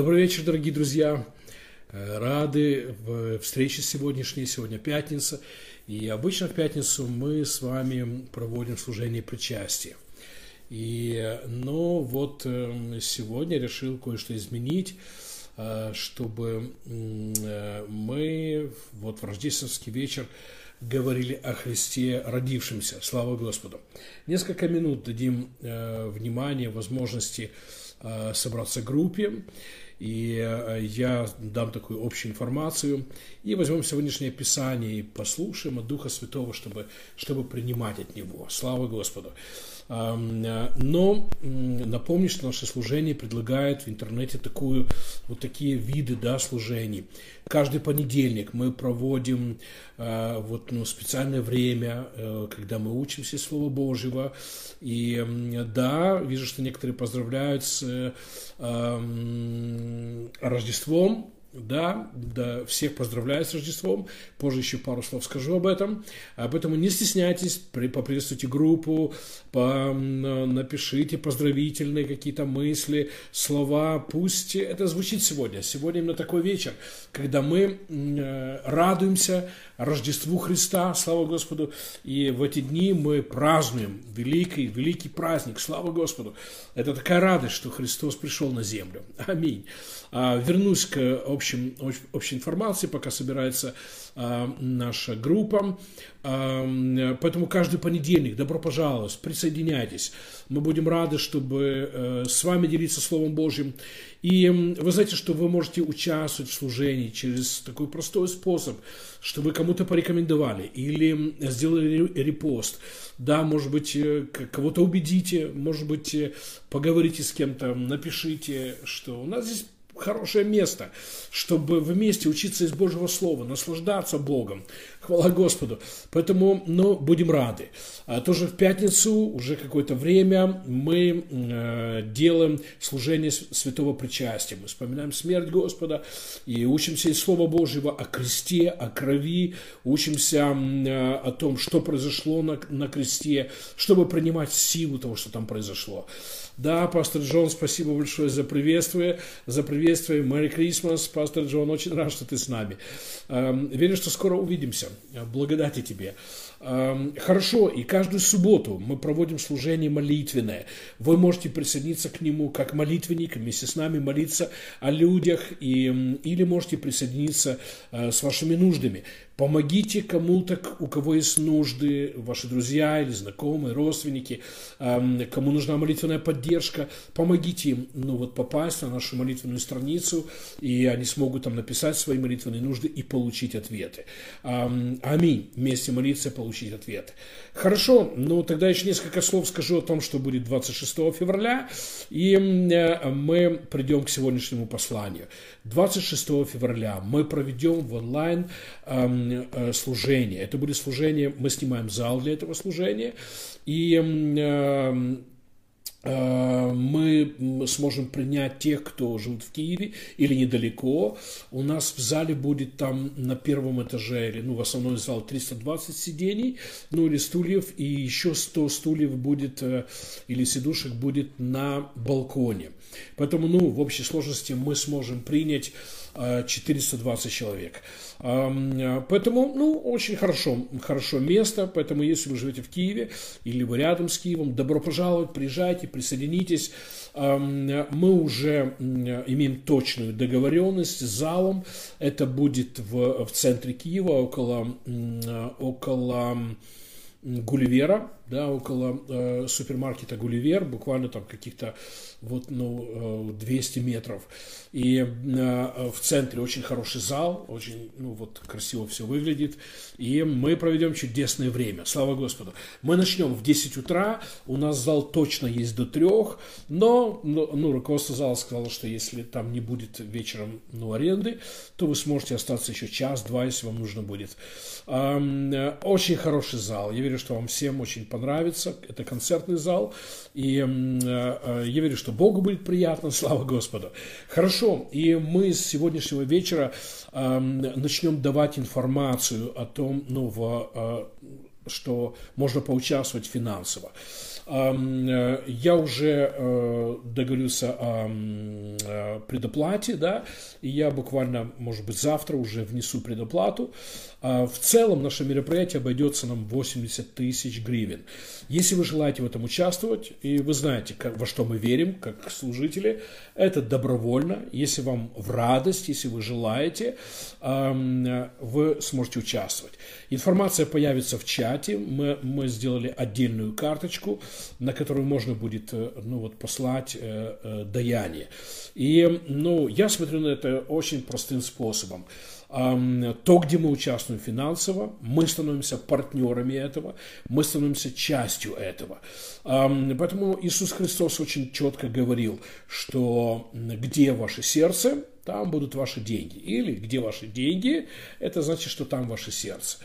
Добрый вечер, дорогие друзья. Э, рады в встрече сегодняшней. Сегодня пятница. И обычно в пятницу мы с вами проводим служение причастия. И, но вот э, сегодня решил кое-что изменить, э, чтобы мы вот в рождественский вечер говорили о Христе родившемся. Слава Господу. Несколько минут дадим внимание, возможности собраться в группе и э, я дам такую общую информацию. И возьмем сегодняшнее Писание и послушаем от Духа Святого, чтобы, чтобы принимать от Него. Слава Господу. Но напомню, что наше служение предлагает в интернете такую, вот такие виды да, служений. Каждый понедельник мы проводим э, вот, ну, специальное время, э, когда мы учимся Слова Божьего. И да, вижу, что некоторые поздравляют с э, Рождеством, да, да, всех поздравляю с Рождеством. Позже еще пару слов скажу об этом. Поэтому не стесняйтесь, при, поприветствуйте группу, напишите поздравительные какие-то мысли, слова. Пусть это звучит сегодня. Сегодня именно такой вечер, когда мы э, радуемся Рождеству Христа, слава Господу. И в эти дни мы празднуем великий, великий праздник, слава Господу. Это такая радость, что Христос пришел на землю. Аминь. А, вернусь к общим, общей информации, пока собирается а, наша группа. А, поэтому каждый понедельник, добро пожаловать, присоединяйтесь. Мы будем рады, чтобы э, с вами делиться Словом Божьим. И вы знаете, что вы можете участвовать в служении через такой простой способ, что вы кому-то порекомендовали или сделали репост. Да, может быть, э, кого-то убедите, может быть, э, поговорите с кем-то, напишите, что у нас здесь хорошее место, чтобы вместе учиться из Божьего Слова, наслаждаться Богом. Хвала Господу. Поэтому, ну, будем рады. А тоже в пятницу, уже какое-то время, мы э, делаем служение святого причастия. Мы вспоминаем смерть Господа и учимся из Слова Божьего о кресте, о крови, учимся э, о том, что произошло на, на кресте, чтобы принимать силу того, что там произошло. Да, пастор Джон, спасибо большое за приветствие, за приветствие. Мэри Крисмас, пастор Джон, очень рад, что ты с нами. Эм, верю, что скоро увидимся. Благодати тебе. Эм, хорошо, и каждую субботу мы проводим служение молитвенное. Вы можете присоединиться к нему как молитвенник, вместе с нами молиться о людях, и, или можете присоединиться э, с вашими нуждами. Помогите кому-то, у кого есть нужды, ваши друзья или знакомые, родственники, эм, кому нужна молитвенная поддержка, помогите им ну, вот, попасть на нашу молитвенную страницу, и они смогут там написать свои молитвенные нужды и получить ответы. Эм, аминь. Вместе молиться, получить ответы. Хорошо, ну тогда еще несколько слов скажу о том, что будет 26 февраля, и э, мы придем к сегодняшнему посланию. 26 февраля мы проведем в онлайн эм, Э, служение. Это будет служение, мы снимаем зал для этого служения, и э, э, мы сможем принять тех, кто живет в Киеве или недалеко. У нас в зале будет там на первом этаже, или, ну, в основной зал 320 сидений, ну, или стульев, и еще 100 стульев будет, или сидушек будет на балконе. Поэтому, ну, в общей сложности мы сможем принять 420 человек. Поэтому, ну, очень хорошо, хорошо место, поэтому если вы живете в Киеве или вы рядом с Киевом, добро пожаловать, приезжайте, присоединитесь. Мы уже имеем точную договоренность с залом, это будет в, в центре Киева, около, около Гулливера, да, около э, супермаркета Гулливер, буквально там каких-то вот, ну, 200 э, метров. И э, в центре очень хороший зал, очень, ну, вот, красиво все выглядит. И мы проведем чудесное время, слава Господу. Мы начнем в 10 утра, у нас зал точно есть до 3, но, ну, ну руководство зала сказало, что если там не будет вечером, ну, аренды, то вы сможете остаться еще час-два, если вам нужно будет. Э, очень хороший зал, я верю, что вам всем очень понравится понравится. Это концертный зал. И э, э, я верю, что Богу будет приятно, слава Господу. Хорошо, и мы с сегодняшнего вечера начнем давать информацию о том, ну, в, э, что можно поучаствовать финансово. Э, я уже договорился о предоплате, да, и я буквально, может быть, завтра уже внесу предоплату. А в целом наше мероприятие обойдется нам 80 тысяч гривен. Если вы желаете в этом участвовать, и вы знаете, во что мы верим, как служители, это добровольно. Если вам в радость, если вы желаете, вы сможете участвовать. Информация появится в чате. Мы, мы сделали отдельную карточку, на которую можно будет э, ну, вот, послать э, э, даяние. И ну, я смотрю на это очень простым способом то, где мы участвуем финансово, мы становимся партнерами этого, мы становимся частью этого. Поэтому Иисус Христос очень четко говорил, что где ваше сердце, там будут ваши деньги. Или где ваши деньги, это значит, что там ваше сердце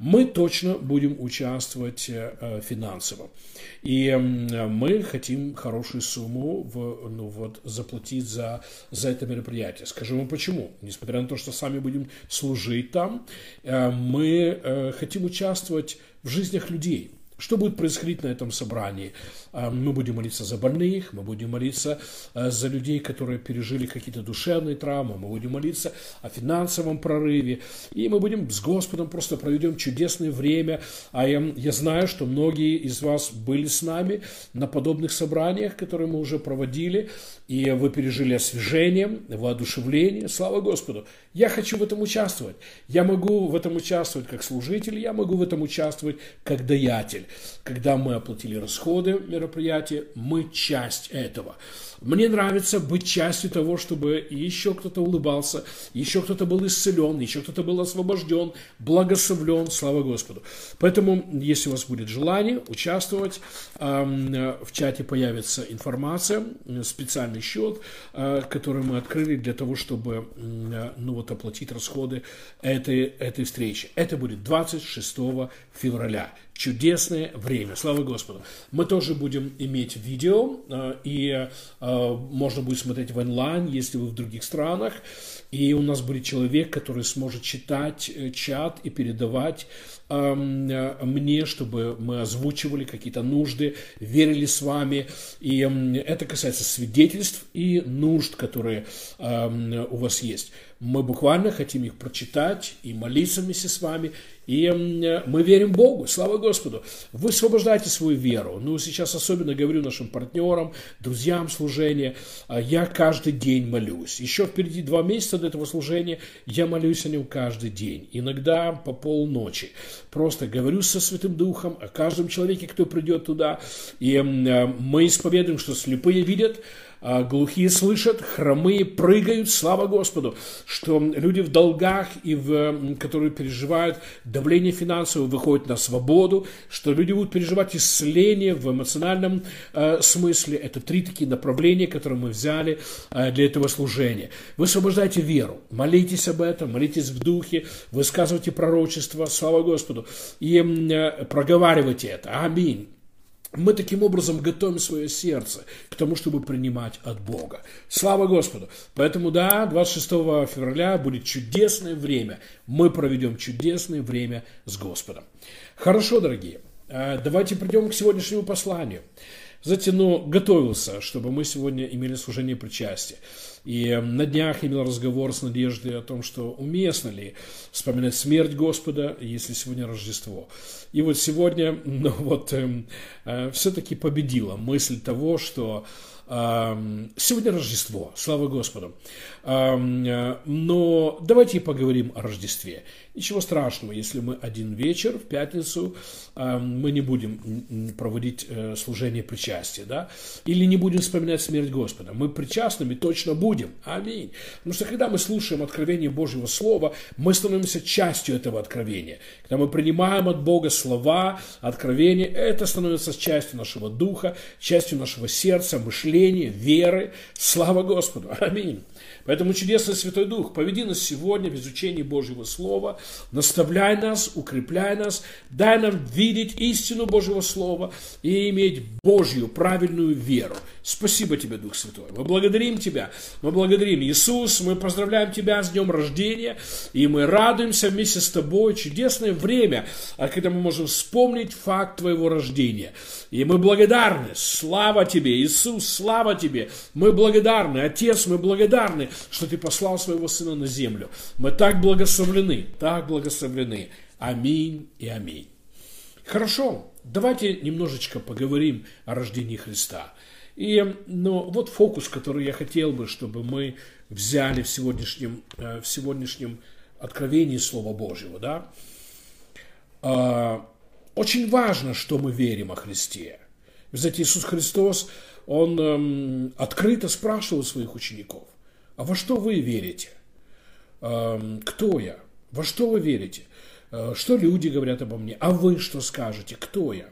мы точно будем участвовать э, финансово. И мы хотим хорошую сумму в, ну, вот, заплатить за, за это мероприятие. Скажу вам почему. Несмотря на то, что сами будем служить там, э, мы э, хотим участвовать в жизнях людей. Что будет происходить на этом собрании? А, мы будем молиться за больных, мы будем молиться а, за людей, которые пережили какие-то душевные травмы, мы будем молиться о финансовом прорыве, и мы будем с Господом просто проведем чудесное время. А я, я знаю, что многие из вас были с нами на подобных собраниях, которые мы уже проводили, и вы пережили освежение, воодушевление. Слава Господу! Я хочу в этом участвовать. Я могу в этом участвовать как служитель, я могу в этом участвовать как даятель. Когда мы оплатили расходы мероприятия, мы часть этого. Мне нравится быть частью того, чтобы еще кто-то улыбался, еще кто-то был исцелен, еще кто-то был освобожден, благословлен, слава Господу. Поэтому, если у вас будет желание участвовать, в чате появится информация, специальный счет, э, который мы открыли для того, чтобы ну, вот, оплатить расходы этой, этой встречи. Это будет 26 февраля чудесное время. Слава Господу. Мы тоже будем иметь видео, э, и э, можно будет смотреть в онлайн, если вы в других странах. И у нас будет человек, который сможет читать э, чат и передавать эм, мне, чтобы мы озвучивали какие-то нужды, верили с вами. И эм, это касается свидетельств и нужд, которые эм, у вас есть. Мы буквально хотим их прочитать и молиться вместе с вами. И мы верим Богу, слава Господу. Вы освобождаете свою веру. Ну, сейчас особенно говорю нашим партнерам, друзьям служения. А, я каждый день молюсь. Еще впереди два месяца до этого служения я молюсь о нем каждый день. Иногда по полночи. Просто говорю со Святым Духом о каждом человеке, кто придет туда. И мы исповедуем, что слепые видят, а глухие слышат, хромые прыгают, слава Господу, что люди в долгах и в, которые переживают давление финансовое, выходят на свободу, что люди будут переживать исцеление в эмоциональном э, смысле. Это три такие направления, которые мы взяли э, для этого служения. Вы освобождаете веру, молитесь об этом, молитесь в духе, высказывайте пророчество, слава Господу, и э, проговаривайте это. Аминь мы таким образом готовим свое сердце к тому, чтобы принимать от Бога. Слава Господу! Поэтому, да, 26 февраля будет чудесное время. Мы проведем чудесное время с Господом. Хорошо, дорогие, э, давайте придем к сегодняшнему посланию. Затяну, готовился, чтобы мы сегодня имели служение причастия. И на днях имел разговор с Надеждой о том, что уместно ли вспоминать смерть Господа, если сегодня Рождество. И вот сегодня, ну вот, э, э, все-таки победила мысль того, что Сегодня Рождество, слава Господу. Э, но давайте поговорим о Рождестве. Ничего страшного, если мы один вечер в пятницу, мы не будем проводить э, служение причастия, да, или не будем вспоминать смерть Господа. Мы причастными точно будем. Аминь. Потому что когда мы слушаем откровение Божьего Слова, мы становимся частью этого откровения. Когда мы принимаем от Бога слова, откровения, это становится частью нашего духа, частью нашего сердца, мышления, веры. Слава Господу. Аминь. Поэтому чудесный Святой Дух, поведи нас сегодня в изучении Божьего Слова, наставляй нас, укрепляй нас, дай нам видеть истину Божьего Слова и иметь Божью правильную веру. Спасибо тебе, Дух Святой. Мы благодарим Тебя, мы благодарим Иисус, мы поздравляем Тебя с днем рождения, и мы радуемся вместе с Тобой. Чудесное время, а когда мы можем вспомнить факт Твоего рождения. И мы благодарны. Слава Тебе, Иисус, слава Тебе. Мы благодарны, Отец, мы благодарны, что Ты послал Своего Сына на землю. Мы так благословлены, так благословлены. Аминь и аминь. Хорошо, давайте немножечко поговорим о рождении Христа. И ну, вот фокус, который я хотел бы, чтобы мы взяли в сегодняшнем, э, в сегодняшнем откровении Слова Божьего. Да? А, очень важно, что мы верим о Христе. Знаете, Иисус Христос, Он эм, открыто спрашивал своих учеников – а во что вы верите? Кто я? Во что вы верите? Э, что люди говорят обо мне? А вы что скажете? Кто я?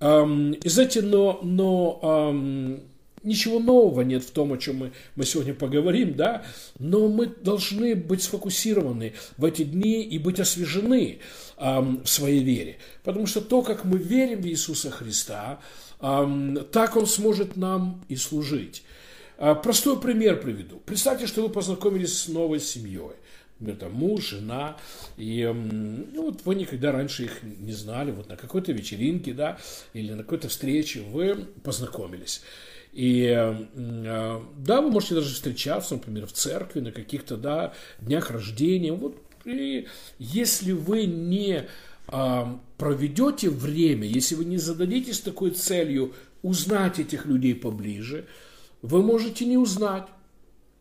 И знаете, но, но ничего нового нет в том, о чем мы, мы сегодня поговорим, да, но мы должны быть сфокусированы в эти дни и быть освежены эм, в своей вере. Потому что то, как мы верим в Иисуса Христа, эм, так Он сможет нам и служить. А, простой пример приведу. Представьте, что вы познакомились с новой семьей. Это муж, жена, и ну, вот вы никогда раньше их не знали, вот на какой-то вечеринке, да, или на какой-то встрече вы познакомились. И а, да, вы можете даже встречаться, например, в церкви, на каких-то, да, днях рождения. Вот, и если вы не а, проведете время, если вы не зададитесь такой целью узнать этих людей поближе, вы можете не узнать,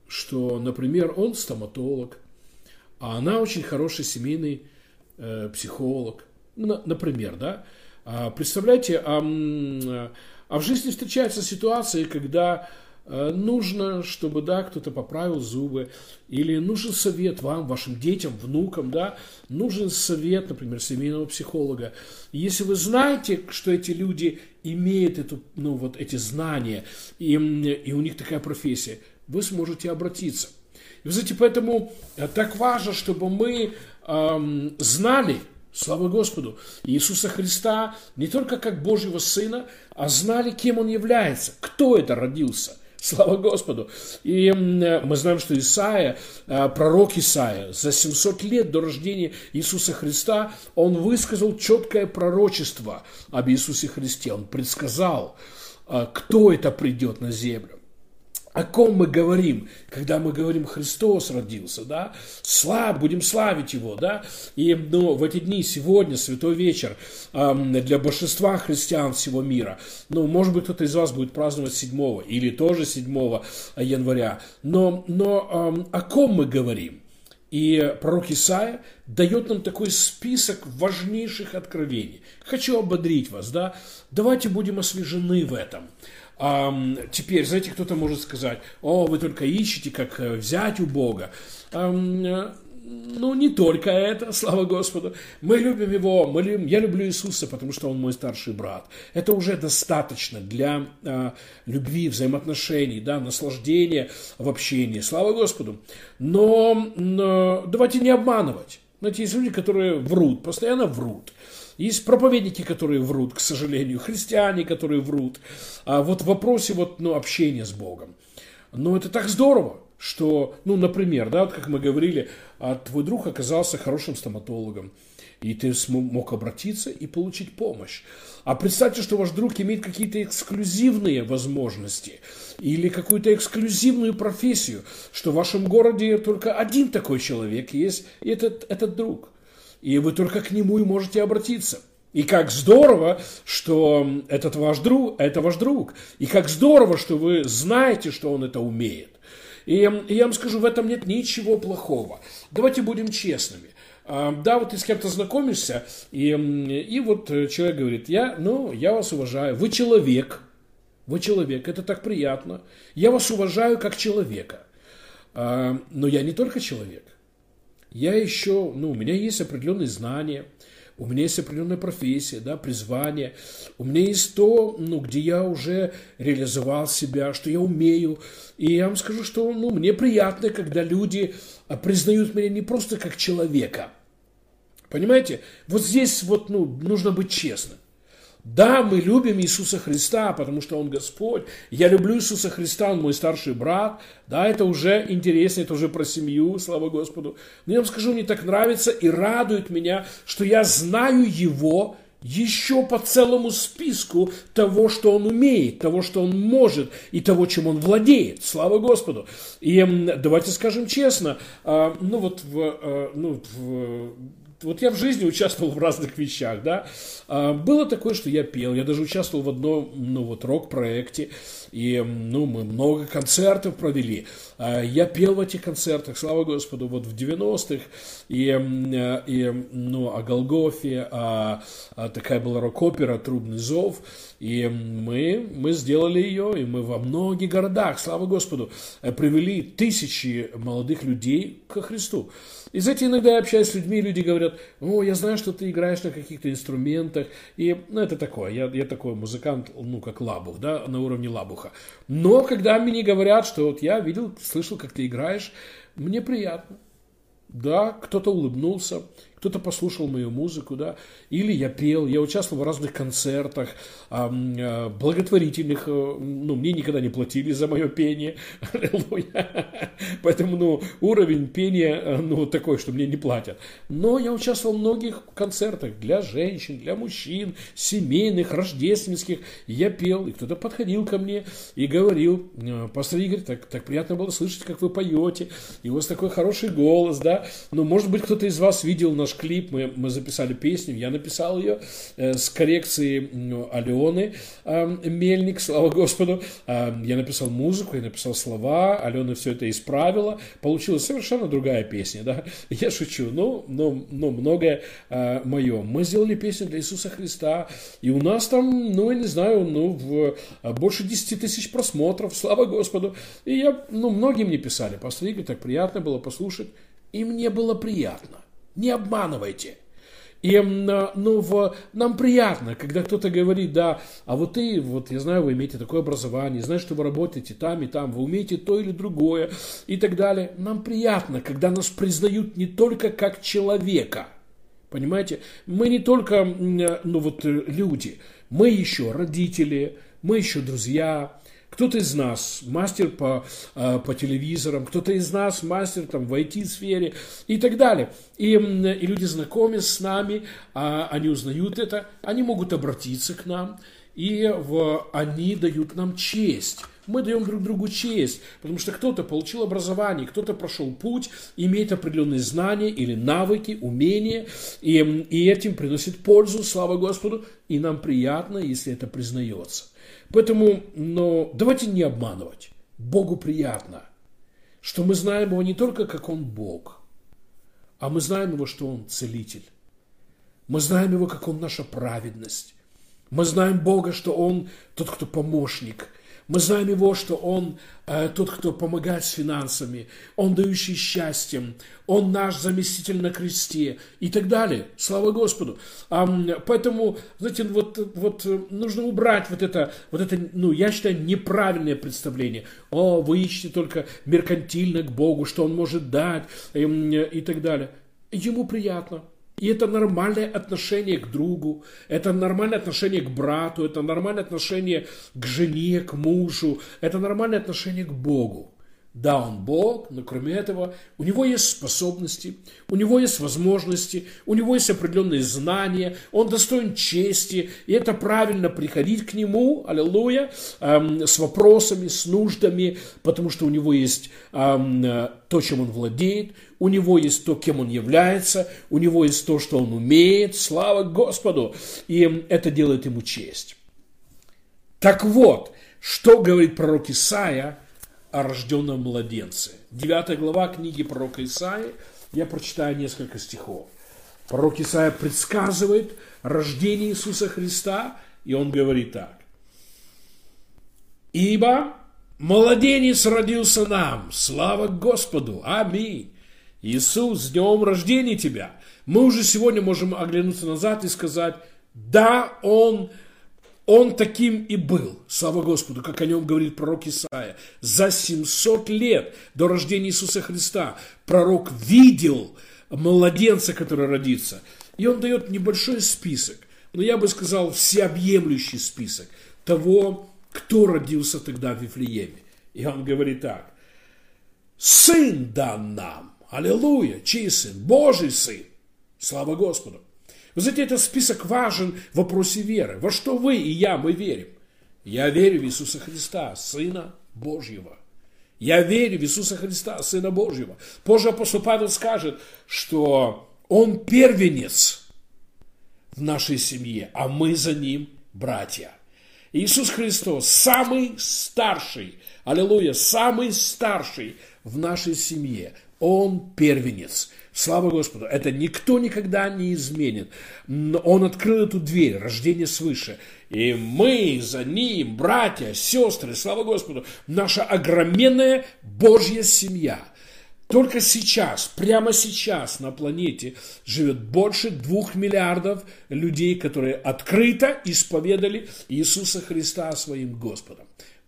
что, например, он стоматолог, а она очень хороший семейный э, психолог, на, например, да. А, представляете, а, а в жизни встречаются ситуации, когда нужно, чтобы, да, кто-то поправил зубы, или нужен совет вам, вашим детям, внукам, да, нужен совет, например, семейного психолога. Если вы знаете, что эти люди имеют эту, ну, вот эти знания, и, и у них такая профессия, вы сможете обратиться. И вы знаете, поэтому э, так важно, чтобы мы эм, знали, Слава Господу! Иисуса Христа не только как Божьего Сына, а знали, кем Он является, кто это родился. Слава Господу! И мы знаем, что Исаия, э, пророк Исаия, за 700 лет до рождения Иисуса Христа, он высказал четкое пророчество об Иисусе Христе. Он предсказал, э, кто это придет на землю о ком мы говорим, когда мы говорим Христос родился, да, слав, будем славить Его, да, и ну, в эти дни, сегодня, Святой вечер, эм, для большинства христиан всего мира, ну, может быть, кто-то из вас будет праздновать 7 или тоже 7 января, но, но эм, о ком мы говорим? И пророк Исаия дает нам такой список важнейших откровений. Хочу ободрить вас, да, давайте будем освежены в этом. А, теперь, знаете, кто-то может сказать, о, вы только ищете, как э, взять у Бога. А, ну, не только это, слава Господу. Мы любим Его, мы любим, я люблю Иисуса, потому что Он мой старший брат. Это уже достаточно для а, любви, взаимоотношений, да, наслаждения в общении. Слава Господу. Но, но давайте не обманывать. Знаете, есть люди, которые врут, постоянно врут. Есть проповедники, которые врут, к сожалению, христиане, которые врут. А вот в вопросе вот, ну, общения с Богом. Но это так здорово, что, ну, например, да, вот как мы говорили, а твой друг оказался хорошим стоматологом, и ты мог обратиться и получить помощь. А представьте, что ваш друг имеет какие-то эксклюзивные возможности или какую-то эксклюзивную профессию, что в вашем городе только один такой человек есть, и этот, этот друг и вы только к нему и можете обратиться. И как здорово, что этот ваш друг, это ваш друг. И как здорово, что вы знаете, что он это умеет. И, я вам скажу, в этом нет ничего плохого. Давайте будем честными. А, да, вот ты с кем-то знакомишься, и, и вот человек говорит, я, ну, я вас уважаю, вы человек, вы человек, это так приятно. Я вас уважаю как человека. А, но я не только человек я еще, ну, у меня есть определенные знания, у меня есть определенная профессия, да, призвание, у меня есть то, ну, где я уже реализовал себя, что я умею. И я вам скажу, что, ну, мне приятно, когда люди а, признают меня не просто как человека. Понимаете? Вот здесь вот, ну, нужно быть честным. Да, мы любим Иисуса Христа, потому что Он Господь. Я люблю Иисуса Христа, Он мой старший брат. Да, это уже интересно, это уже про семью, слава Господу. Но я вам скажу, мне так нравится и радует меня, что я знаю Его еще по целому списку того, что Он умеет, того, что Он может и того, чем Он владеет. Слава Господу. И давайте скажем честно, а, ну вот в, а, ну, в вот я в жизни участвовал в разных вещах, да. А, было такое, что я пел, я даже участвовал в одном, ну вот, рок-проекте, и, ну, мы много концертов провели. А, я пел в этих концертах, слава Господу, вот в 90-х, и, и, ну, о Голгофе, а, а такая была рок-опера «Трубный зов», и мы, мы сделали ее, и мы во многих городах, слава Господу, привели тысячи молодых людей ко Христу. И знаете, иногда я общаюсь с людьми, люди говорят, о, я знаю, что ты играешь на каких-то инструментах. И, ну, это такое, я, я такой музыкант, ну, как Лабух, да, на уровне Лабуха. Но когда мне говорят, что вот я видел, слышал, как ты играешь, мне приятно. Да, кто-то улыбнулся, кто-то послушал мою музыку, да, или я пел, я участвовал в разных концертах, э, благотворительных, э, ну, мне никогда не платили за мое пение, поэтому, ну, уровень пения, э, ну, такой, что мне не платят. Но я участвовал в многих концертах для женщин, для мужчин, семейных, рождественских, я пел, и кто-то подходил ко мне и говорил, пастор Игорь, так, так приятно было слышать, как вы поете, и у вас такой хороший голос, да, ну, может быть, кто-то из вас видел наш наш клип, мы, мы записали песню, я написал ее э, с коррекцией ну, Алены э, Мельник, слава Господу. Э, я написал музыку, я написал слова, Алена все это исправила. Получилась совершенно другая песня, да. Я шучу, но, но, но многое э, мое. Мы сделали песню для Иисуса Христа, и у нас там, ну, я не знаю, ну, в, э, больше 10 тысяч просмотров, слава Господу. И я, ну, многие мне писали, пастор так приятно было послушать, и мне было приятно. Не обманывайте. И ну, в, нам приятно, когда кто-то говорит, да, а вот ты, вот я знаю, вы имеете такое образование, знаешь, что вы работаете там и там, вы умеете то или другое и так далее. Нам приятно, когда нас признают не только как человека, понимаете? Мы не только, ну вот, люди, мы еще родители, мы еще друзья, кто-то из нас мастер по, э, по телевизорам, кто-то из нас мастер там, в IT-сфере и так далее. И, и люди знакомятся с нами, а они узнают это, они могут обратиться к нам, и в, они дают нам честь. Мы даем друг другу честь, потому что кто-то получил образование, кто-то прошел путь, имеет определенные знания или навыки, умения, и, и этим приносит пользу, слава Господу, и нам приятно, если это признается. Поэтому, но давайте не обманывать. Богу приятно, что мы знаем Его не только как Он Бог, а мы знаем Его, что Он целитель. Мы знаем Его, как Он наша праведность. Мы знаем Бога, что Он тот, кто помощник – мы знаем Его, что Он э, тот, кто помогает с финансами, Он дающий счастьем, Он наш заместитель на кресте и так далее. Слава Господу. А, поэтому, знаете, вот, вот э, нужно убрать вот это, вот это, ну, я считаю, неправильное представление. О, вы ищете только меркантильно к Богу, что Он может дать и, э, и так далее. Ему приятно. И это нормальное отношение к другу, это нормальное отношение к брату, это нормальное отношение к жене, к мужу, это нормальное отношение к Богу. Да, он Бог, но кроме этого у него есть способности, у него есть возможности, у него есть определенные знания, он достоин чести, и это правильно приходить к нему, аллилуйя, эм, с вопросами, с нуждами, потому что у него есть эм, то, чем он владеет, у него есть то, кем он является, у него есть то, что он умеет, слава Господу, и это делает ему честь. Так вот, что говорит пророк Исаия – о рожденном младенце. Девятая глава книги пророка Исаи, я прочитаю несколько стихов. Пророк Исаия предсказывает рождение Иисуса Христа, и он говорит так. «Ибо младенец родился нам, слава Господу, аминь. Иисус, с днем рождения тебя, Мы уже сегодня можем оглянуться назад и сказать, да, он, он таким и был, слава Господу, как о нем говорит пророк Исаия. За 700 лет до рождения Иисуса Христа пророк видел младенца, который родится. И он дает небольшой список, но я бы сказал всеобъемлющий список того, кто родился тогда в Вифлееме. И он говорит так. Сын дан нам. Аллилуйя. Чей сын? Божий сын. Слава Господу. Вы знаете, этот список важен в вопросе веры. Во что вы и я, мы верим? Я верю в Иисуса Христа, Сына Божьего. Я верю в Иисуса Христа, Сына Божьего. Позже апостол Павел скажет, что Он первенец в нашей семье, а мы за Ним братья. Иисус Христос самый старший, аллилуйя, самый старший в нашей семье. Он первенец. Слава Господу, это никто никогда не изменит. Он открыл эту дверь, рождение свыше. И мы за ним, братья, сестры, слава Господу, наша огроменная Божья семья. Только сейчас, прямо сейчас на планете живет больше двух миллиардов людей, которые открыто исповедали Иисуса Христа своим Господом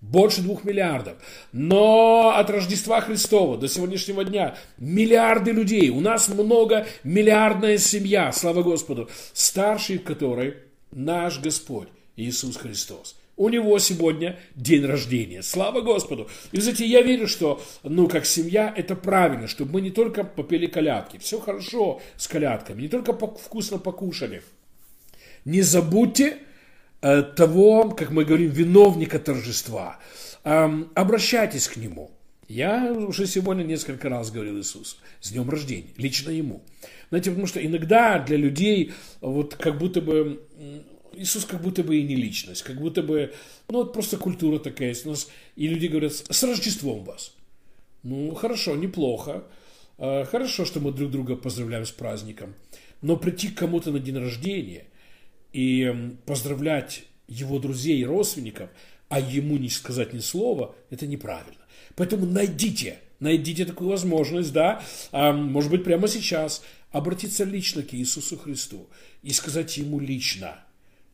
больше двух миллиардов. Но от Рождества Христова до сегодняшнего дня миллиарды людей. У нас много миллиардная семья, слава Господу, старший которой наш Господь Иисус Христос. У него сегодня день рождения. Слава Господу. И, знаете, я верю, что, ну, как семья, это правильно, чтобы мы не только попели колядки. Все хорошо с колядками, не только вкусно покушали. Не забудьте того, как мы говорим, виновника торжества. Обращайтесь к нему. Я уже сегодня несколько раз говорил Иисусу, с днем рождения, лично ему. Знаете, потому что иногда для людей вот как будто бы Иисус как будто бы и не личность, как будто бы, ну вот просто культура такая есть у нас, и люди говорят, с Рождеством вас. Ну, хорошо, неплохо, э, хорошо, что мы друг друга поздравляем с праздником, но прийти к кому-то на день рождения – и поздравлять его друзей и родственников, а ему не сказать ни слова, это неправильно. Поэтому найдите, найдите такую возможность, да, а, может быть, прямо сейчас, обратиться лично к Иисусу Христу и сказать ему лично,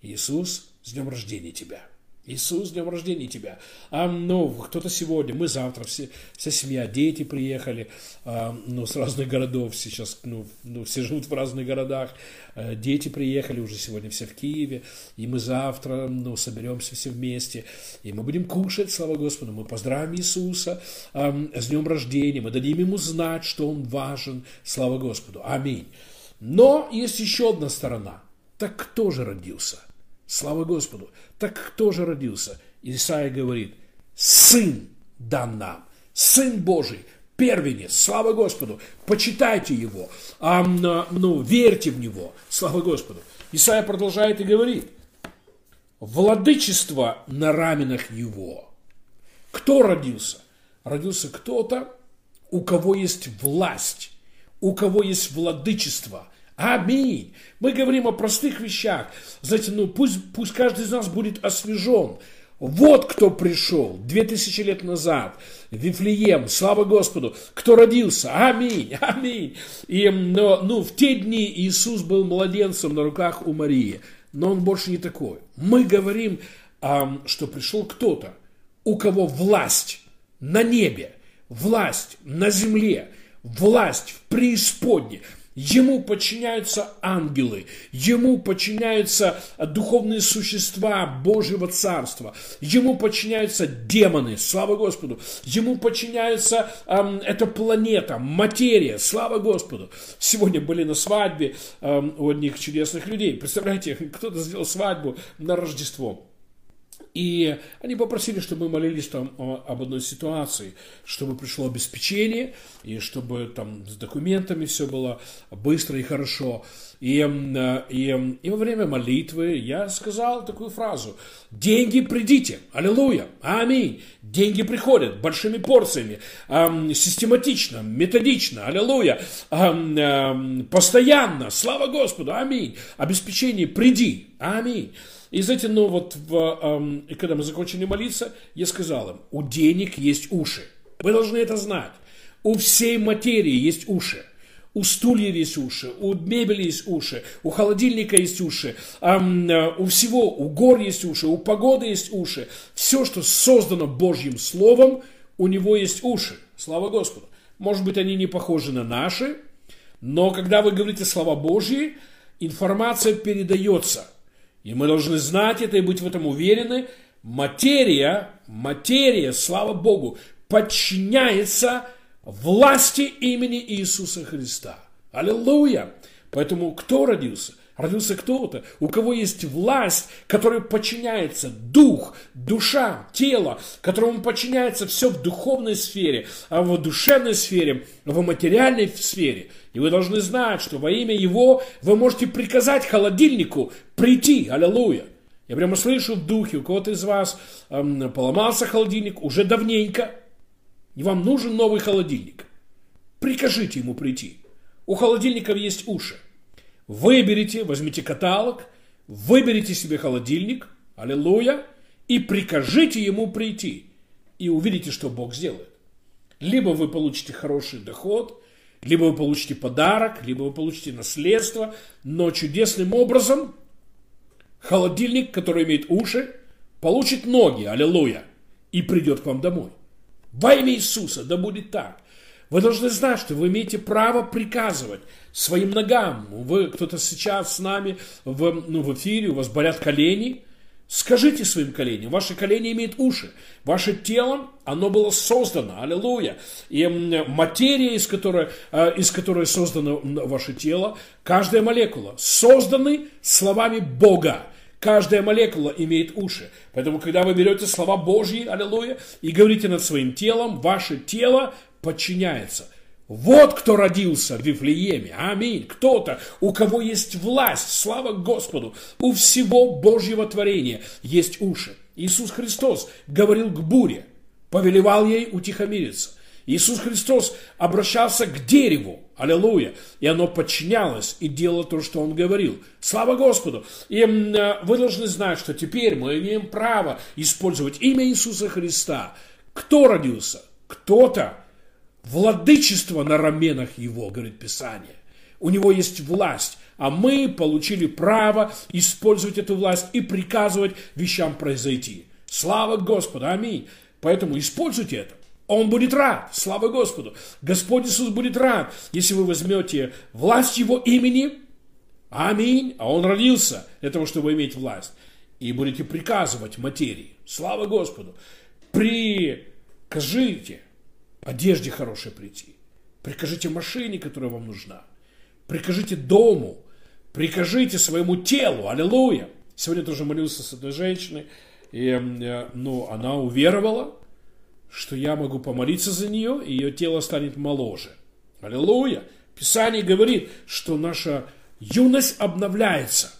Иисус, с днем рождения тебя. Иисус, днем рождения тебя. А, ну, кто-то сегодня, мы завтра, все, вся семья, дети приехали, а, ну, с разных городов сейчас, ну, ну, все живут в разных городах, а, дети приехали уже сегодня все в Киеве, и мы завтра, ну, соберемся все вместе, и мы будем кушать, слава Господу, мы поздравим Иисуса а, с днем рождения, мы дадим ему знать, что он важен, слава Господу, аминь. Но есть еще одна сторона. Так кто же родился? Слава Господу. Так кто же родился? Исаия говорит, Сын дан нам, Сын Божий, первенец, слава Господу, почитайте Его, а, ну, верьте в Него, слава Господу. Исаия продолжает и говорит, владычество на раменах Его. Кто родился? Родился кто-то, у кого есть власть, у кого есть владычество, Аминь. Мы говорим о простых вещах. Знаете, ну пусть, пусть каждый из нас будет освежен. Вот кто пришел две тысячи лет назад, Вифлеем, слава Господу, кто родился, аминь, аминь. И, но, ну, в те дни Иисус был младенцем на руках у Марии, но он больше не такой. Мы говорим, что пришел кто-то, у кого власть на небе, власть на земле, власть в преисподней, Ему подчиняются ангелы, ему подчиняются духовные существа Божьего Царства, ему подчиняются демоны, слава Господу, ему подчиняется эм, эта планета, материя, слава Господу. Сегодня были на свадьбе эм, у одних чудесных людей. Представляете, кто-то сделал свадьбу на Рождество. И они попросили, чтобы мы молились там об одной ситуации, чтобы пришло обеспечение, и чтобы там с документами все было быстро и хорошо. И, и, и во время молитвы я сказал такую фразу. Деньги придите. Аллилуйя. Аминь. Деньги приходят большими порциями. Эм, систематично, методично. Аллилуйя. Эм, эм, постоянно. Слава Господу. Аминь. Обеспечение приди. Аминь. И знаете, ну вот, в, эм, когда мы закончили молиться, я сказал им, у денег есть уши. Вы должны это знать. У всей материи есть уши. У стульев есть уши, у мебели есть уши, у холодильника есть уши, у всего, у гор есть уши, у погоды есть уши. Все, что создано Божьим Словом, у него есть уши. Слава Господу. Может быть, они не похожи на наши, но когда вы говорите слова Божьи, информация передается. И мы должны знать это и быть в этом уверены. Материя, материя, слава Богу, подчиняется власти имени Иисуса Христа. Аллилуйя! Поэтому кто родился? Родился кто-то, у кого есть власть, которая подчиняется дух, душа, тело, которому подчиняется все в духовной сфере, а в душевной сфере, в материальной сфере. И вы должны знать, что во имя Его вы можете приказать холодильнику прийти. Аллилуйя. Я прямо слышу в духе, у кого-то из вас эм, поломался холодильник уже давненько, и вам нужен новый холодильник. Прикажите ему прийти. У холодильников есть уши. Выберите, возьмите каталог, выберите себе холодильник, аллилуйя, и прикажите ему прийти. И увидите, что Бог сделает. Либо вы получите хороший доход, либо вы получите подарок, либо вы получите наследство, но чудесным образом холодильник, который имеет уши, получит ноги, аллилуйя, и придет к вам домой. Во имя Иисуса, да будет так. Вы должны знать, что вы имеете право приказывать своим ногам. Вы, кто-то сейчас с нами в, ну, в эфире, у вас болят колени. Скажите своим коленям, ваши колени имеют уши. Ваше тело, оно было создано, аллилуйя. И материя, из которой, э, из которой создано ваше тело, каждая молекула, созданы словами Бога. Каждая молекула имеет уши. Поэтому, когда вы берете слова Божьи, аллилуйя, и говорите над своим телом, ваше тело подчиняется. Вот кто родился в Вифлееме. Аминь. Кто-то, у кого есть власть, слава Господу, у всего Божьего творения есть уши. Иисус Христос говорил к буре, повелевал ей утихомириться. Иисус Христос обращался к дереву, аллилуйя, и оно подчинялось и делало то, что Он говорил. Слава Господу! И э, вы должны знать, что теперь мы имеем право использовать имя Иисуса Христа. Кто родился? Кто-то. Владычество на раменах Его, говорит Писание. У Него есть власть, а мы получили право использовать эту власть и приказывать вещам произойти. Слава Господу! Аминь! Поэтому используйте это. Он будет рад, слава Господу. Господь Иисус будет рад, если вы возьмете власть Его имени, аминь, а Он родился для того, чтобы иметь власть, и будете приказывать материи. Слава Господу. Прикажите одежде хорошей прийти. Прикажите машине, которая вам нужна. Прикажите дому. Прикажите своему телу. Аллилуйя. Сегодня тоже молился с одной женщиной, и э, ну, она уверовала, что я могу помолиться за нее, и ее тело станет моложе. Аллилуйя! Писание говорит, что наша юность обновляется.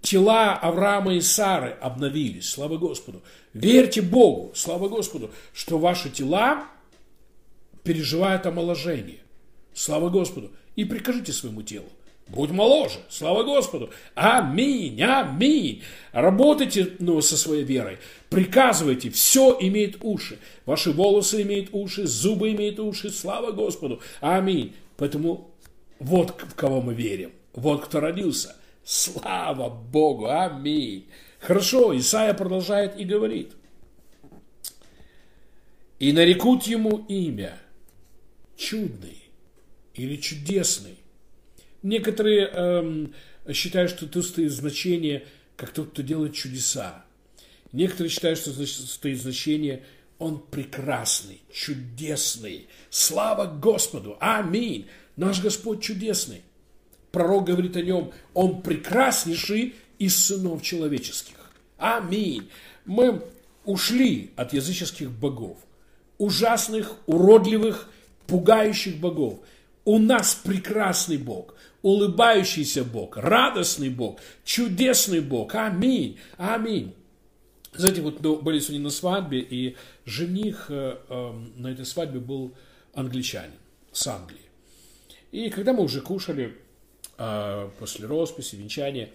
Тела Авраама и Сары обновились. Слава Господу. Верьте Богу, слава Господу, что ваши тела переживают омоложение. Слава Господу. И прикажите своему телу. Будь моложе. Слава Господу. Аминь. Аминь. Работайте ну, со своей верой. Приказывайте. Все имеет уши. Ваши волосы имеют уши, зубы имеют уши. Слава Господу. Аминь. Поэтому вот в кого мы верим. Вот кто родился. Слава Богу. Аминь. Хорошо. Исаия продолжает и говорит. И нарекут ему имя чудный или чудесный Некоторые эм, считают, что тут стоит значение, как тот, кто делает чудеса. Некоторые считают, что стоит значение он прекрасный, чудесный. Слава Господу! Аминь! Наш Господь чудесный. Пророк говорит о нем, он прекраснейший из сынов человеческих. Аминь. Мы ушли от языческих богов, ужасных, уродливых, пугающих богов. У нас прекрасный Бог улыбающийся Бог, радостный Бог, чудесный Бог. Аминь, аминь. Знаете, вот мы были сегодня на свадьбе, и жених э, э, на этой свадьбе был англичанин с Англии. И когда мы уже кушали э, после росписи, венчания,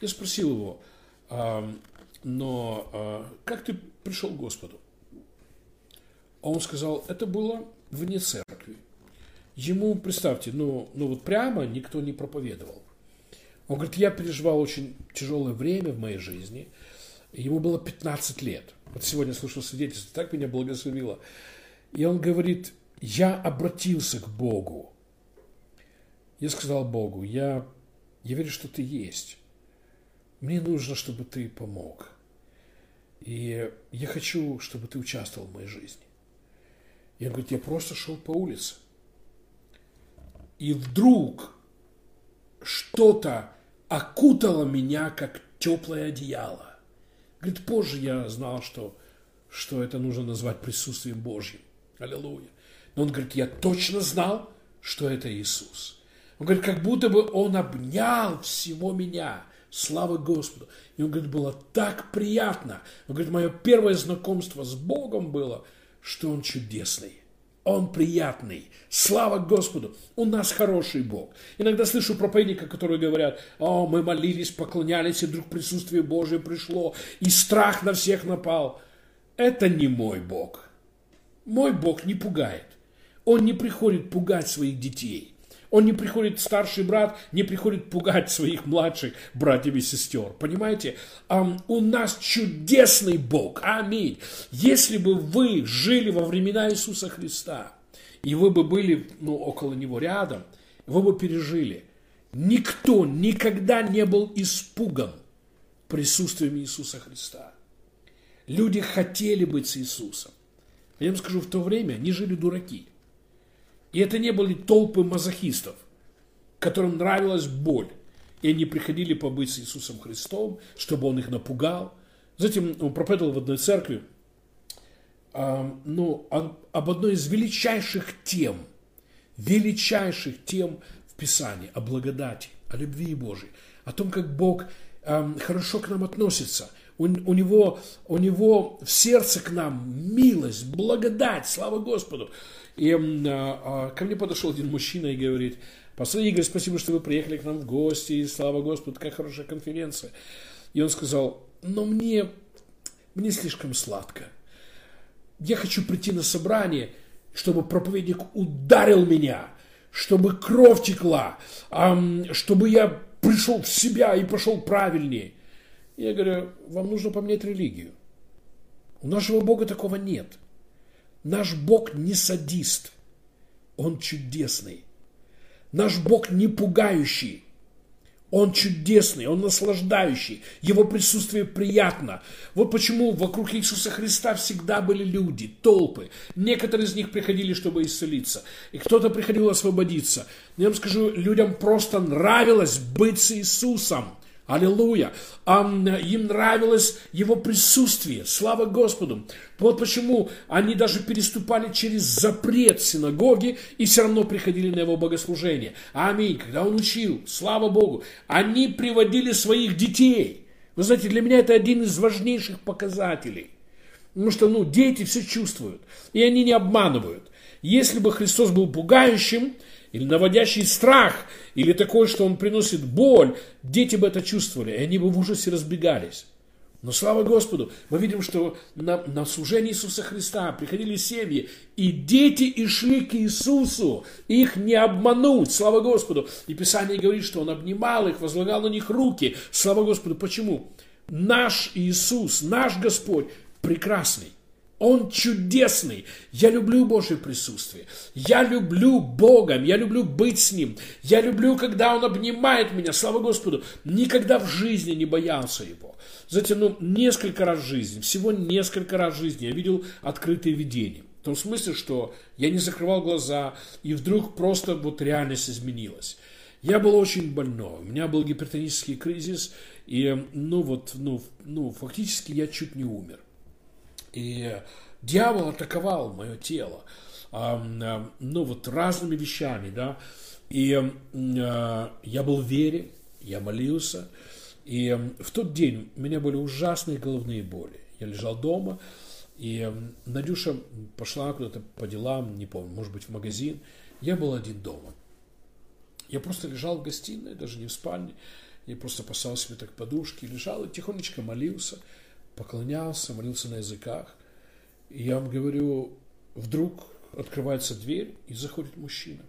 я спросил его, э, но э, как ты пришел к Господу? А он сказал, это было вне церкви. ему, представьте, ну, ну вот прямо никто не проповедовал. Он говорит, я переживал очень тяжелое время в моей жизни. Ему было 15 лет. Вот сегодня слушал свидетельство, так меня благословило. И он говорит, я обратился к Богу. Я сказал Богу, я, я верю, что ты есть. Мне нужно, чтобы ты помог. И я хочу, чтобы ты участвовал в моей жизни. Он говорит, я просто шел по улице. И вдруг что-то окутало меня, как теплое одеяло. Говорит, позже я знал, что, что это нужно назвать присутствием Божьим. Аллилуйя. Но он говорит, я точно знал, что это Иисус. Он говорит, как будто бы он обнял всего меня. Слава Господу. И он говорит, было так приятно. Он говорит, мое первое знакомство с Богом было, что он чудесный. Он приятный. Слава Господу. У нас хороший Бог. Иногда слышу проповедника, которые говорят, о, мы молились, поклонялись, и вдруг присутствие Божие пришло, и страх на всех напал. Это не мой Бог. Мой Бог не пугает. Он не приходит пугать своих детей. Он не приходит, старший брат, не приходит пугать своих младших братьев и сестер. Понимаете? У нас чудесный Бог. Аминь. Если бы вы жили во времена Иисуса Христа, и вы бы были ну, около Него рядом, вы бы пережили. Никто никогда не был испуган присутствием Иисуса Христа. Люди хотели быть с Иисусом. Я вам скажу, в то время не жили дураки – и это не были толпы мазохистов, которым нравилась боль. И они приходили побыть с Иисусом Христом, чтобы Он их напугал. Затем он проповедовал в одной церкви э, ну, об, одной из величайших тем, величайших тем в Писании, о благодати, о любви Божией, о том, как Бог э, хорошо к нам относится – у, у, него, у него в сердце к нам милость, благодать, слава Господу. И а, а, ко мне подошел один мужчина и говорит, Пастор Игорь, спасибо, что вы приехали к нам в гости, и слава Господу, какая хорошая конференция. И он сказал, но мне, мне слишком сладко. Я хочу прийти на собрание, чтобы проповедник ударил меня, чтобы кровь текла, чтобы я пришел в себя и пошел правильнее. Я говорю, вам нужно поменять религию. У нашего Бога такого нет. Наш Бог не садист, Он чудесный. Наш Бог не пугающий, Он чудесный, Он наслаждающий, Его присутствие приятно. Вот почему вокруг Иисуса Христа всегда были люди, толпы. Некоторые из них приходили, чтобы исцелиться, и кто-то приходил освободиться. Но я вам скажу, людям просто нравилось быть с Иисусом. Аллилуйя. Им нравилось его присутствие. Слава Господу. Вот почему они даже переступали через запрет синагоги и все равно приходили на его богослужение. Аминь. Когда он учил, слава Богу, они приводили своих детей. Вы знаете, для меня это один из важнейших показателей. Потому что, ну, дети все чувствуют, и они не обманывают. Если бы Христос был пугающим, или наводящий страх, или такой, что он приносит боль, дети бы это чувствовали, и они бы в ужасе разбегались. Но слава Господу, мы видим, что на, на служение Иисуса Христа приходили семьи, и дети и шли к Иисусу, их не обмануть, слава Господу. И Писание говорит, что Он обнимал их, возлагал на них руки, слава Господу. Почему? Наш Иисус, наш Господь прекрасный. Он чудесный. Я люблю Божье присутствие. Я люблю Бога. Я люблю быть с Ним. Я люблю, когда Он обнимает меня. Слава Господу. Никогда в жизни не боялся Его. Знаете, ну, несколько раз в жизни, всего несколько раз в жизни я видел открытые видения. В том смысле, что я не закрывал глаза, и вдруг просто вот реальность изменилась. Я был очень больной, у меня был гипертонический кризис, и, ну, вот, ну, ну, фактически я чуть не умер. И дьявол атаковал мое тело, ну вот разными вещами, да. И я был в вере, я молился, и в тот день у меня были ужасные головные боли. Я лежал дома, и Надюша пошла куда-то по делам, не помню, может быть, в магазин. Я был один дома. Я просто лежал в гостиной, даже не в спальне. Я просто посал себе так подушки, лежал и тихонечко молился поклонялся, молился на языках. И я вам говорю, вдруг открывается дверь, и заходит мужчина.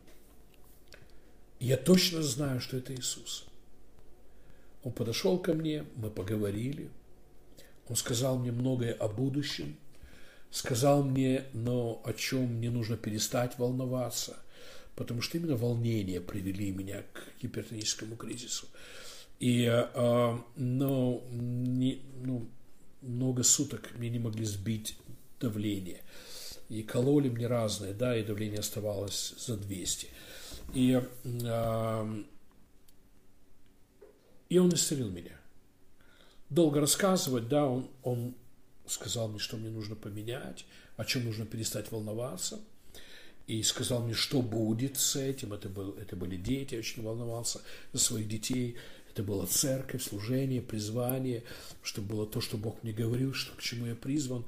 я точно знаю, что это Иисус. Он подошел ко мне, мы поговорили. Он сказал мне многое о будущем. Сказал мне, но о чем мне нужно перестать волноваться. Потому что именно волнения привели меня к гипертоническому кризису. И, э, но, не, ну, много суток мне не могли сбить давление. И кололи мне разные, да, и давление оставалось за 200. И, э, и он исцелил меня. Долго рассказывать, да, он, он сказал мне, что мне нужно поменять, о чем нужно перестать волноваться. И сказал мне, что будет с этим. Это, был, это были дети, я очень волновался за своих детей. Это была церковь, служение, призвание, чтобы было то, что Бог мне говорил, что, к чему я призван.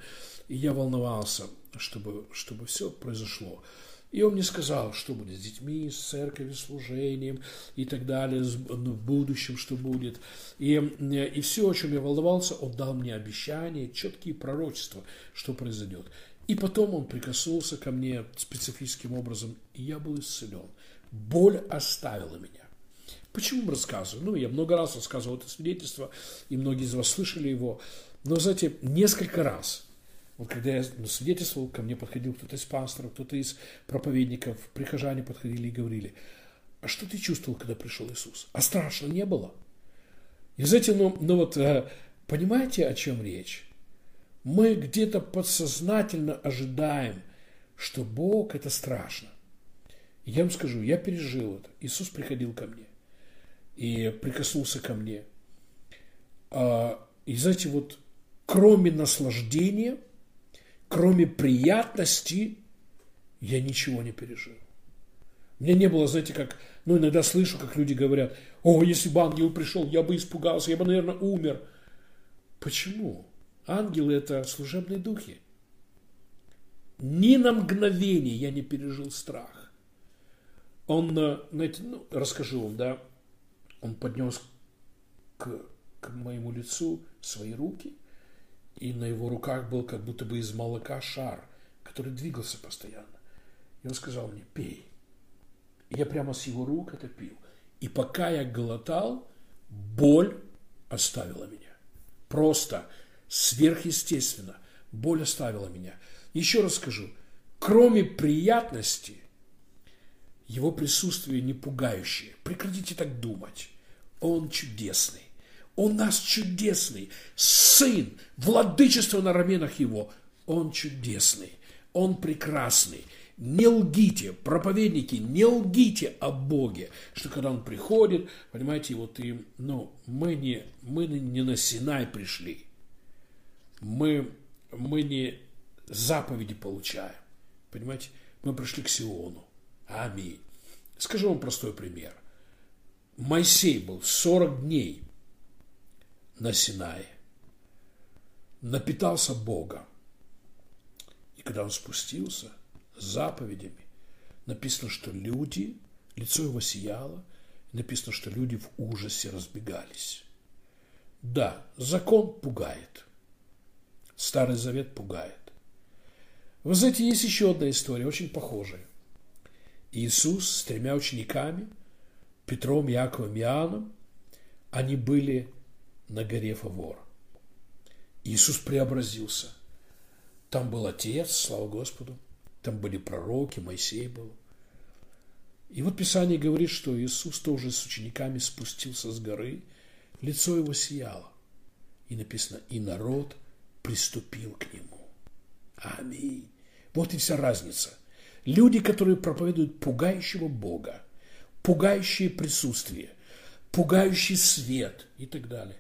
И я волновался, чтобы, чтобы все произошло. И он мне сказал, что будет с детьми, с церковью, служением и так далее, ну, в будущем, что будет. И, и все, о чем я волновался, он дал мне обещания, четкие пророчества, что произойдет. И потом он прикоснулся ко мне специфическим образом, и я был исцелен. Боль оставила меня. Почему рассказываю? Ну, я много раз рассказывал это свидетельство, и многие из вас слышали его. Но, знаете, несколько раз – вот когда я свидетельствовал, ко мне подходил кто-то из пасторов, кто-то из проповедников, прихожане подходили и говорили, а что ты чувствовал, когда пришел Иисус? А страшно не было? И знаете, ну, ну вот, э, понимаете, о чем речь? Мы где-то подсознательно ожидаем, что Бог – это страшно. Я вам скажу, я пережил это. Иисус приходил ко мне и прикоснулся ко мне. А, и знаете, вот кроме наслаждения – кроме приятности, я ничего не пережил. У меня не было, знаете, как, ну, иногда слышу, как люди говорят, о, если бы ангел пришел, я бы испугался, я бы, наверное, умер. Почему? Ангелы – это служебные духи. Ни на мгновение я не пережил страх. Он, э, знаете, ну, расскажу вам, да, он поднес к, к моему лицу свои руки – и на его руках был как будто бы из молока шар, который двигался постоянно. И он сказал мне, пей. Я прямо с его рук это пил. И пока я глотал, боль оставила меня. Просто сверхъестественно. Боль оставила меня. Еще раз скажу, кроме приятности, его присутствие не пугающее. Прекратите так думать. Он чудесный. Он нас чудесный. Сын, владычество на раменах его. Он чудесный. Он прекрасный. Не лгите, проповедники, не лгите о Боге, что когда Он приходит, понимаете, вот и, ну, мы не, мы не на Синай пришли, мы, мы не заповеди получаем, понимаете, мы пришли к Сиону. Аминь. Скажу вам простой пример. Моисей был 40 дней на Синае, напитался Бога. И когда он спустился с заповедями, написано, что люди, лицо его сияло, написано, что люди в ужасе разбегались. Да, закон пугает. Старый Завет пугает. Вы знаете, есть еще одна история, очень похожая. Иисус с тремя учениками, Петром, Яковом Иоанном, они были на горе Фавор. Иисус преобразился. Там был Отец, слава Господу. Там были пророки, Моисей был. И вот Писание говорит, что Иисус тоже с учениками спустился с горы, лицо его сияло. И написано, и народ приступил к нему. Аминь. Вот и вся разница. Люди, которые проповедуют пугающего Бога, пугающее присутствие, пугающий свет и так далее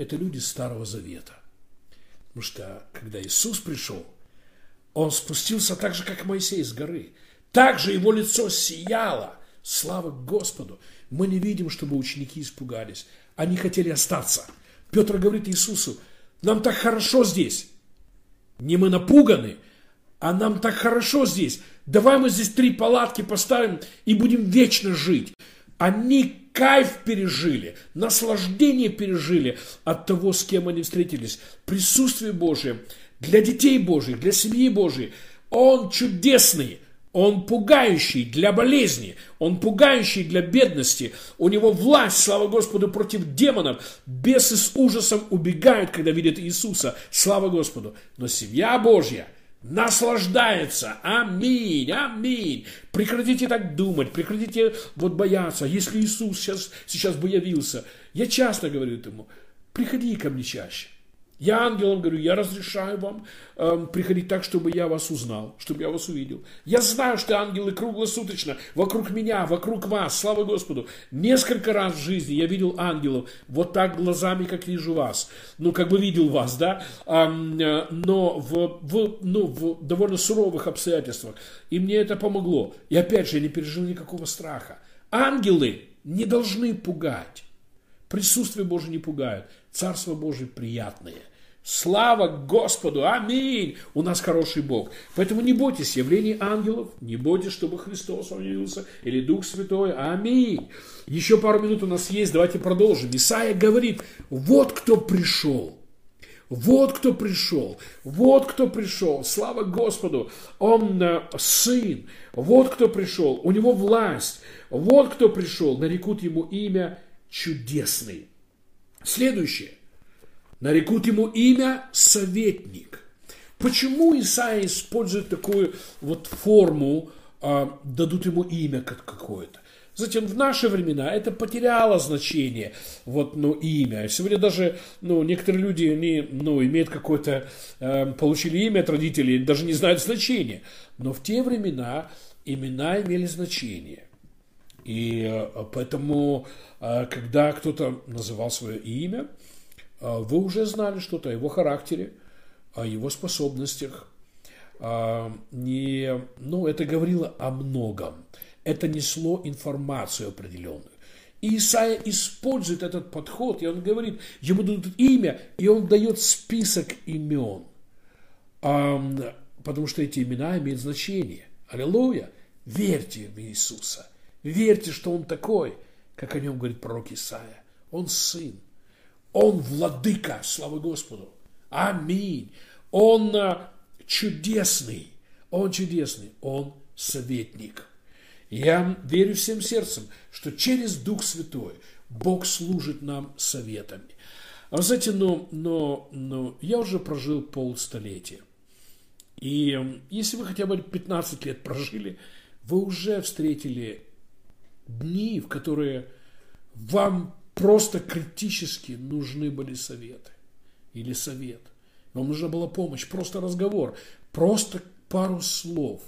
это люди Старого Завета. Потому что, когда Иисус пришел, Он спустился так же, как Моисей с горы. Также его лицо сияло. Слава Господу! Мы не видим, чтобы ученики испугались. Они хотели остаться. Петр говорит Иисусу, нам так хорошо здесь. Не мы напуганы, а нам так хорошо здесь. Давай мы здесь три палатки поставим и будем вечно жить. Они кайф пережили, наслаждение пережили от того, с кем они встретились. Присутствие Божие для детей Божьих, для семьи Божьей. Он чудесный, Он пугающий для болезни, он пугающий для бедности. У него власть, слава Господу, против демонов. Бесы с ужасом убегают, когда видят Иисуса. Слава Господу. Но семья Божья наслаждается. Аминь, аминь. Прекратите так думать, прекратите вот бояться. Если Иисус сейчас, сейчас бы явился, я часто говорю ему, приходи ко мне чаще. Я ангелам говорю, я разрешаю вам э, приходить так, чтобы я вас узнал, чтобы я вас увидел. Я знаю, что ангелы круглосуточно вокруг меня, вокруг вас, слава Господу. Несколько раз в жизни я видел ангелов вот так глазами, как вижу вас. Ну, как бы видел вас, да, э, но в, в, ну, в довольно суровых обстоятельствах. И мне это помогло. И опять же, я не пережил никакого страха. Ангелы не должны пугать. Присутствие Божие не пугает. Царство Божие приятное. Слава Господу! Аминь! У нас хороший Бог. Поэтому не бойтесь явлений ангелов, не бойтесь, чтобы Христос вам явился, или Дух Святой. Аминь! Еще пару минут у нас есть, давайте продолжим. Исаия говорит, вот кто пришел. Вот кто пришел, вот кто пришел, слава Господу, он э, сын, вот кто пришел, у него власть, вот кто пришел, нарекут ему имя чудесный. Следующее нарекут ему имя советник. Почему Исаия использует такую вот форму, а, дадут ему имя какое-то? Затем в наши времена это потеряло значение, вот, ну, имя. Сегодня даже, ну, некоторые люди, они, ну, имеют какое-то, э, получили имя от родителей, даже не знают значения. Но в те времена имена имели значение. И э, поэтому, э, когда кто-то называл свое имя, вы уже знали что-то о его характере, о его способностях. А, не, ну, это говорило о многом. Это несло информацию определенную. И Исаия использует этот подход, и он говорит, ему дадут имя, и он дает список имен. Потому что эти имена имеют значение. Аллилуйя! Верьте в Иисуса. Верьте, что Он такой, как о нем говорит пророк Исаия. Он сын. Он владыка, слава Господу. Аминь. Он а, чудесный. Он чудесный. Он советник. Я верю всем сердцем, что через Дух Святой Бог служит нам советами. А вы знаете, но, но, но я уже прожил полстолетия. И если вы хотя бы 15 лет прожили, вы уже встретили дни, в которые вам просто критически нужны были советы или совет. Вам нужна была помощь, просто разговор, просто пару слов,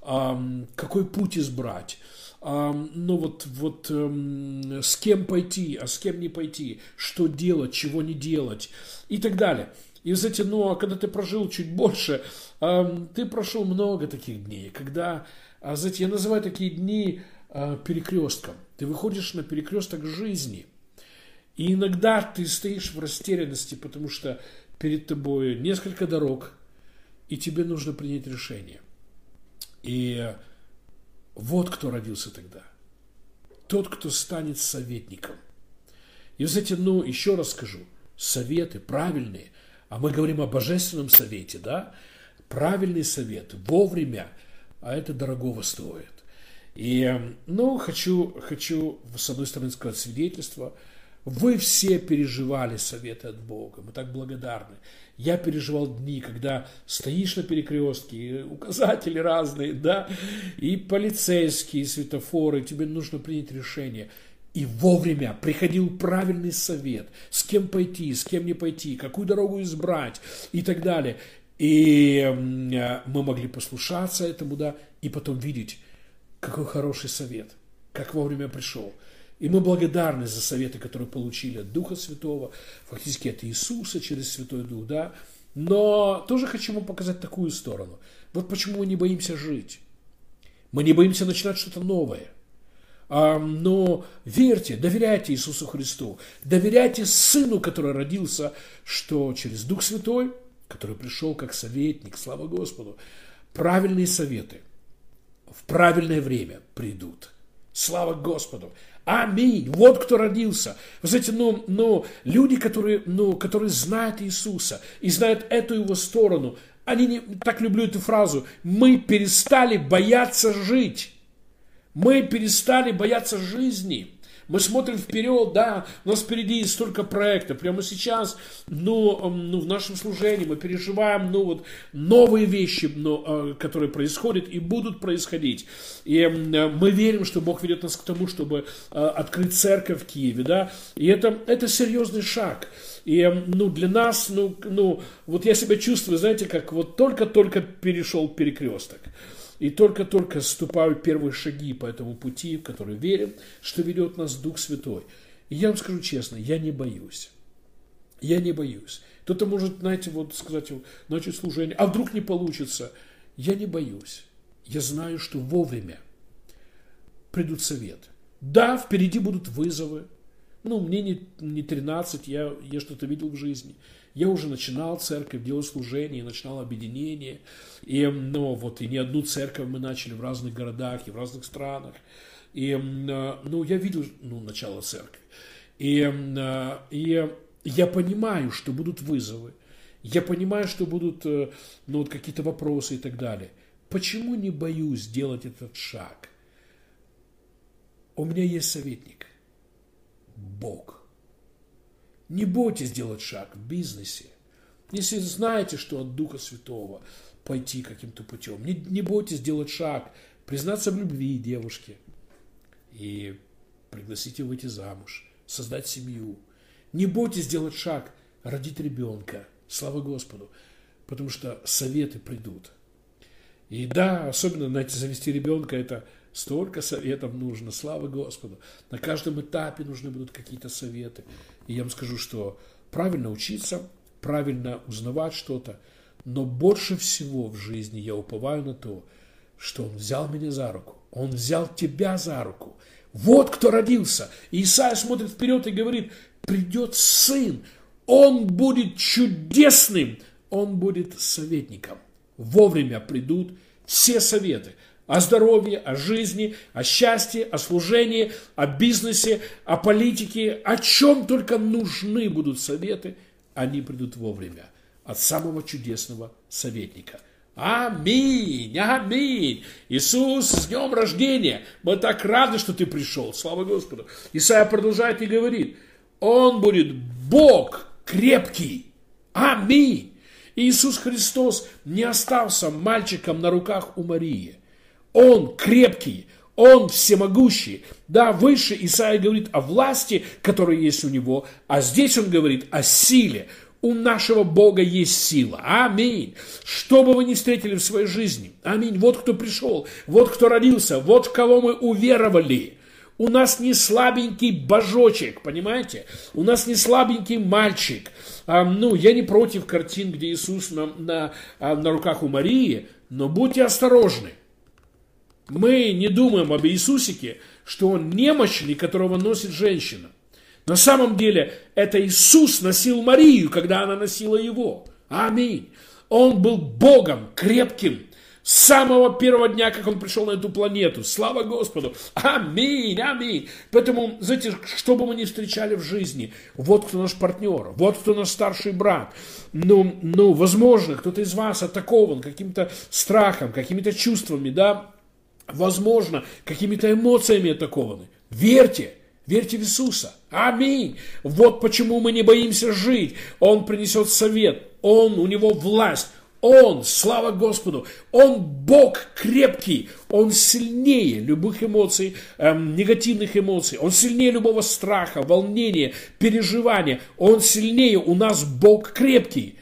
какой путь избрать, ну вот, вот эм, с кем пойти, а с кем не пойти, что делать, чего не делать и так далее. И, знаете, ну, а когда ты прожил чуть больше, ты прошел много таких дней, когда, а, знаете, я называю такие дни а, перекрестком. Ты выходишь на перекресток жизни – и иногда ты стоишь в растерянности, потому что перед тобой несколько дорог, и тебе нужно принять решение. И вот кто родился тогда. Тот, кто станет советником. И, знаете, ну, еще раз скажу, советы правильные, а мы говорим о божественном совете, да, правильный совет, вовремя, а это дорогого стоит. И, ну, хочу, хочу, с одной стороны, сказать свидетельство – вы все переживали советы от Бога. Мы так благодарны. Я переживал дни, когда стоишь на перекрестке, указатели разные, да, и полицейские, и светофоры, тебе нужно принять решение. И вовремя приходил правильный совет, с кем пойти, с кем не пойти, какую дорогу избрать и так далее. И мы могли послушаться этому, да, и потом видеть, какой хороший совет, как вовремя пришел – и мы благодарны за советы, которые получили от Духа Святого, фактически от Иисуса через Святой Дух, да. Но тоже хочу вам показать такую сторону. Вот почему мы не боимся жить. Мы не боимся начинать что-то новое. Но верьте, доверяйте Иисусу Христу, доверяйте Сыну, который родился, что через Дух Святой, который пришел как советник, слава Господу, правильные советы в правильное время придут – Слава Господу. Аминь. Вот кто родился. Вы знаете, ну, ну, люди, которые, ну, которые знают Иисуса и знают эту его сторону, они не, так люблю эту фразу, мы перестали бояться жить. Мы перестали бояться жизни. Мы смотрим вперед, да, у нас впереди столько проектов. Прямо сейчас, ну, ну, в нашем служении мы переживаем, ну, вот, новые вещи, ну, которые происходят и будут происходить. И мы верим, что Бог ведет нас к тому, чтобы а, открыть церковь в Киеве, да. И это, это серьезный шаг. И, ну, для нас, ну, ну, вот я себя чувствую, знаете, как вот только-только перешел перекресток. И только-только ступаю первые шаги по этому пути, в который верим, что ведет нас Дух Святой. И я вам скажу честно, я не боюсь. Я не боюсь. Кто-то может, знаете, вот сказать, начать служение, а вдруг не получится. Я не боюсь. Я знаю, что вовремя придут советы. Да, впереди будут вызовы. Ну, мне не, не 13, я, я что-то видел в жизни. Я уже начинал церковь, делал служение, начинал объединение. И, ну, вот, и не одну церковь мы начали в разных городах и в разных странах. И, ну, я видел, ну, начало церкви. И, и я понимаю, что будут вызовы. Я понимаю, что будут, э, ну, вот какие-то вопросы и так далее. Почему не боюсь сделать этот шаг? У меня есть советник. Бог. Не бойтесь делать шаг в бизнесе. Если знаете, что от Духа Святого пойти каким-то путем, не, не бойтесь делать шаг, признаться в любви девушке и пригласить ее выйти замуж, создать семью. Не бойтесь делать шаг, родить ребенка. Слава Господу. Потому что советы придут. И да, особенно, знаете, завести ребенка, это Столько советов нужно, слава Господу. На каждом этапе нужны будут какие-то советы. И я вам скажу, что правильно учиться, правильно узнавать что-то, но больше всего в жизни я уповаю на то, что Он взял меня за руку, Он взял тебя за руку. Вот кто родился. И Исаия смотрит вперед и говорит, придет сын, он будет чудесным, он будет советником. Вовремя придут все советы о здоровье, о жизни, о счастье, о служении, о бизнесе, о политике, о чем только нужны будут советы, они придут вовремя от самого чудесного советника. Аминь, аминь. Иисус, с днем рождения. Мы так рады, что ты пришел. Слава Господу. Исайя продолжает и говорит, Он будет Бог крепкий. Аминь. Иисус Христос не остался мальчиком на руках у Марии. Он крепкий, он всемогущий. Да, выше Исаия говорит о власти, которая есть у него, а здесь он говорит о силе. У нашего Бога есть сила. Аминь. Что бы вы ни встретили в своей жизни. Аминь. Вот кто пришел, вот кто родился, вот в кого мы уверовали. У нас не слабенький божочек, понимаете? У нас не слабенький мальчик. А, ну, я не против картин, где Иисус на, на, а, на руках у Марии, но будьте осторожны. Мы не думаем об Иисусике, что он немощный, которого носит женщина. На самом деле это Иисус носил Марию, когда она носила его. Аминь. Он был Богом крепким с самого первого дня, как он пришел на эту планету. Слава Господу. Аминь, аминь. Поэтому, знаете, что бы мы ни встречали в жизни, вот кто наш партнер, вот кто наш старший брат. Ну, ну возможно, кто-то из вас атакован каким-то страхом, какими-то чувствами, да, возможно, какими-то эмоциями атакованы. Верьте, верьте в Иисуса. Аминь. Вот почему мы не боимся жить. Он принесет совет, Он, у Него власть. Он, слава Господу, Он Бог крепкий, Он сильнее любых эмоций, эм, негативных эмоций, Он сильнее любого страха, волнения, переживания, Он сильнее, у нас Бог крепкий.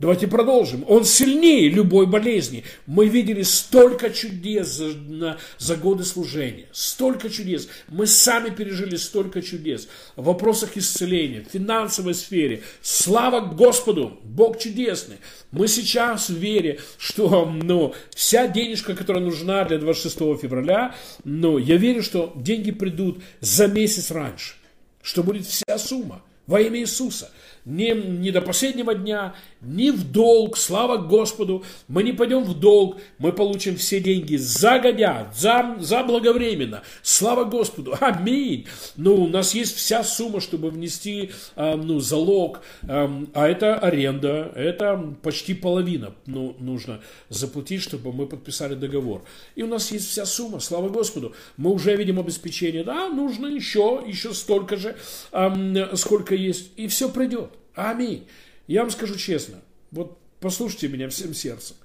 Давайте продолжим. Он сильнее любой болезни. Мы видели столько чудес за, на, за годы служения. Столько чудес. Мы сами пережили столько чудес. В вопросах исцеления, в финансовой сфере. Слава Господу! Бог чудесный. Мы сейчас в вере, что ну, вся денежка, которая нужна для 26 февраля, ну, я верю, что деньги придут за месяц раньше. Что будет вся сумма. Во имя Иисуса. Не, не до последнего дня, не в долг, слава Господу. Мы не пойдем в долг, мы получим все деньги загодя, за, заблаговременно. Слава Господу. Аминь. Ну, у нас есть вся сумма, чтобы внести э, ну, залог. Э, а это аренда, это почти половина ну, нужно заплатить, чтобы мы подписали договор. И у нас есть вся сумма, слава Господу. Мы уже видим обеспечение. Да, нужно еще, еще столько же, э, сколько есть. И все придет. Аминь. Я вам скажу честно, вот послушайте меня всем сердцем.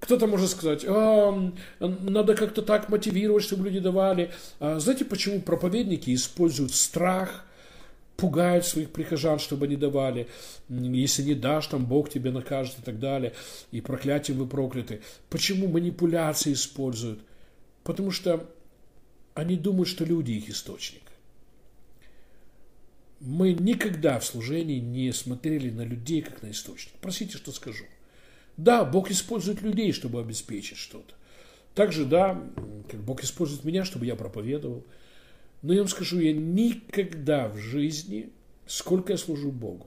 Кто-то может сказать, а, надо как-то так мотивировать, чтобы люди давали. А, знаете, почему проповедники используют страх, пугают своих прихожан, чтобы они давали. Если не дашь, там Бог тебя накажет и так далее. И проклятием вы прокляты. Почему манипуляции используют? Потому что они думают, что люди их источник. Мы никогда в служении не смотрели на людей, как на источник. Простите, что скажу. Да, Бог использует людей, чтобы обеспечить что-то. Также, да, Бог использует меня, чтобы я проповедовал. Но я вам скажу, я никогда в жизни, сколько я служу Богу,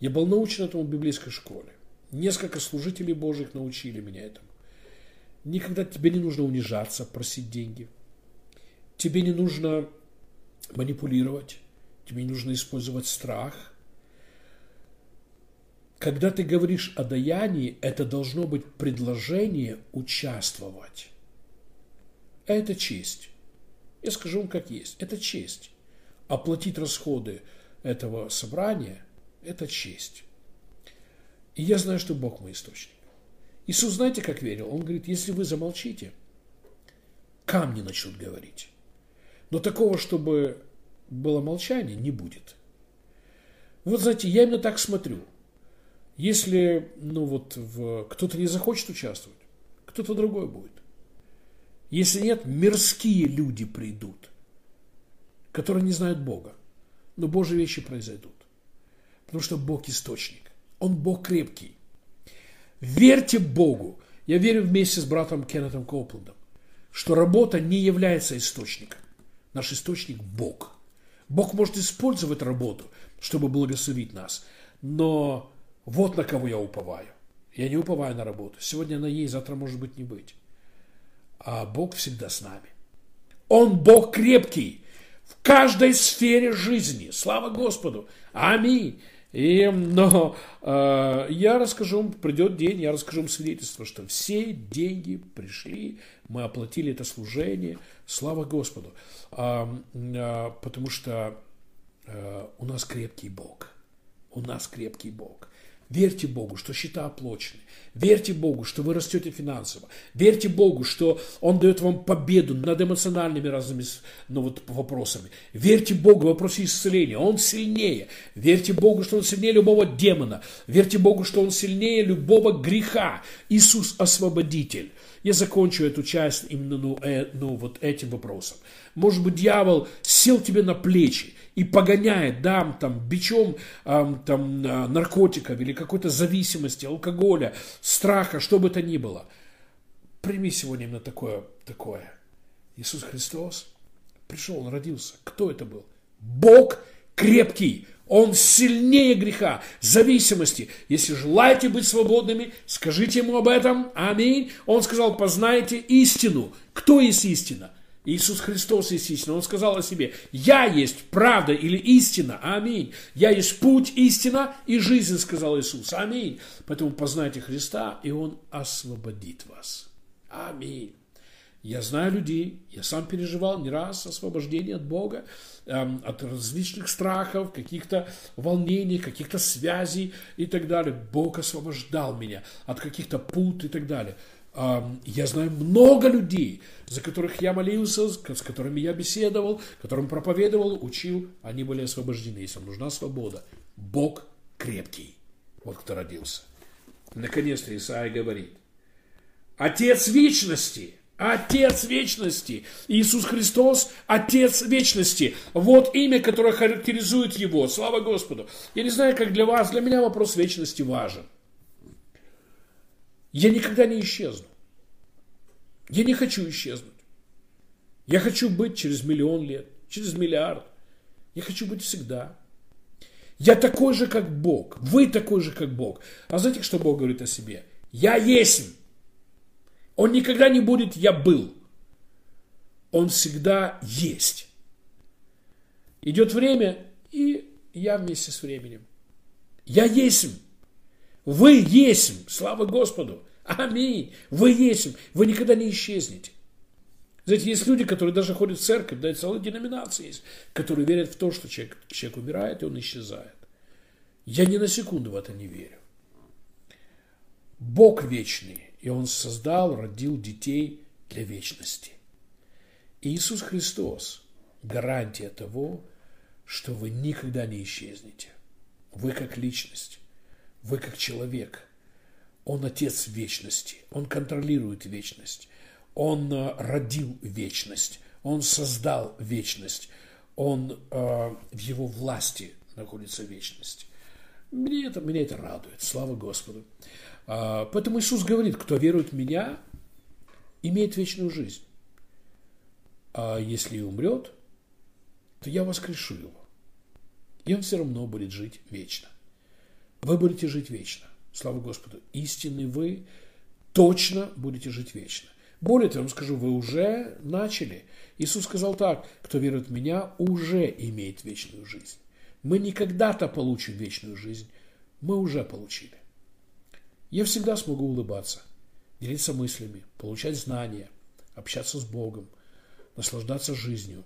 я был научен этому в библейской школе. Несколько служителей Божьих научили меня этому. Никогда тебе не нужно унижаться, просить деньги. Тебе не нужно манипулировать. Тебе нужно использовать страх. Когда ты говоришь о даянии, это должно быть предложение участвовать. Это честь. Я скажу вам как есть. Это честь. Оплатить расходы этого собрания – это честь. И я знаю, что Бог мой источник. Иисус, знаете, как верил? Он говорит, если вы замолчите, камни начнут говорить. Но такого, чтобы было молчание, не будет. Вот, знаете, я именно так смотрю. Если, ну вот, в, кто-то не захочет участвовать, кто-то другой будет. Если нет, мирские люди придут, которые не знают Бога. Но Божьи вещи произойдут. Потому что Бог источник. Он Бог крепкий. Верьте Богу. Я верю вместе с братом Кеннетом Копландом, что работа не является источником. Наш источник – Бог – Бог может использовать работу, чтобы благословить нас. Но вот на кого я уповаю. Я не уповаю на работу. Сегодня она есть, завтра может быть не быть. А Бог всегда с нами. Он Бог крепкий в каждой сфере жизни. Слава Господу. Аминь. И, но э, я расскажу придет день, я расскажу вам свидетельство, что все деньги пришли, мы оплатили это служение, слава Господу, э, э, потому что э, у нас крепкий Бог, у нас крепкий Бог. Верьте Богу, что счета оплачены. Верьте Богу, что вы растете финансово. Верьте Богу, что Он дает вам победу над эмоциональными разными ну, вот, вопросами. Верьте Богу в вопросе исцеления. Он сильнее. Верьте Богу, что Он сильнее любого демона. Верьте Богу, что Он сильнее любого греха. Иисус освободитель. Я закончу эту часть именно ну, э, ну, вот этим вопросом. Может быть, дьявол сел тебе на плечи и погоняет, да, там, бичом там, а, наркотиков или какой-то зависимости, алкоголя, страха, что бы то ни было. Прими сегодня именно такое, такое. Иисус Христос пришел, Он родился. Кто это был? Бог крепкий. Он сильнее греха, зависимости. Если желаете быть свободными, скажите ему об этом. Аминь. Он сказал, познайте истину. Кто есть истина? Иисус Христос есть истина. Он сказал о себе, я есть правда или истина. Аминь. Я есть путь, истина и жизнь, сказал Иисус. Аминь. Поэтому познайте Христа, и Он освободит вас. Аминь. Я знаю людей, я сам переживал не раз освобождение от Бога, эм, от различных страхов, каких-то волнений, каких-то связей и так далее. Бог освобождал меня от каких-то пут и так далее. Я знаю много людей, за которых я молился, с которыми я беседовал, которым проповедовал, учил. Они были освобождены. Если нужна свобода, Бог крепкий. Вот кто родился. Наконец-то Исаия говорит. Отец вечности, Отец вечности. Иисус Христос – Отец вечности. Вот имя, которое характеризует Его. Слава Господу. Я не знаю, как для вас, для меня вопрос вечности важен. Я никогда не исчезну. Я не хочу исчезнуть. Я хочу быть через миллион лет, через миллиард. Я хочу быть всегда. Я такой же, как Бог. Вы такой же, как Бог. А знаете, что Бог говорит о себе? Я есть. Он никогда не будет «я был». Он всегда есть. Идет время, и я вместе с временем. Я есть. Вы есть. Слава Господу. Аминь. Вы есть. Вы никогда не исчезнете. Знаете, есть люди, которые даже ходят в церковь, да и целые деноминации есть, которые верят в то, что человек, человек умирает, и он исчезает. Я ни на секунду в это не верю. Бог вечный, и Он создал, родил детей для вечности. И Иисус Христос – гарантия того, что вы никогда не исчезнете. Вы как личность, вы как человек. Он Отец вечности, Он контролирует вечность. Он э, родил вечность, Он создал вечность, Он э, в Его власти находится вечность. Мне это, меня это радует, слава Господу. А, поэтому Иисус говорит, кто верует в Меня, имеет вечную жизнь. А если и умрет, то я воскрешу его. И он все равно будет жить вечно. Вы будете жить вечно. Слава Господу. Истинный вы точно будете жить вечно. Более того, я вам скажу, вы уже начали. Иисус сказал так, кто верует в Меня, уже имеет вечную жизнь. Мы не когда-то получим вечную жизнь, мы уже получили. Я всегда смогу улыбаться, делиться мыслями, получать знания, общаться с Богом, наслаждаться жизнью.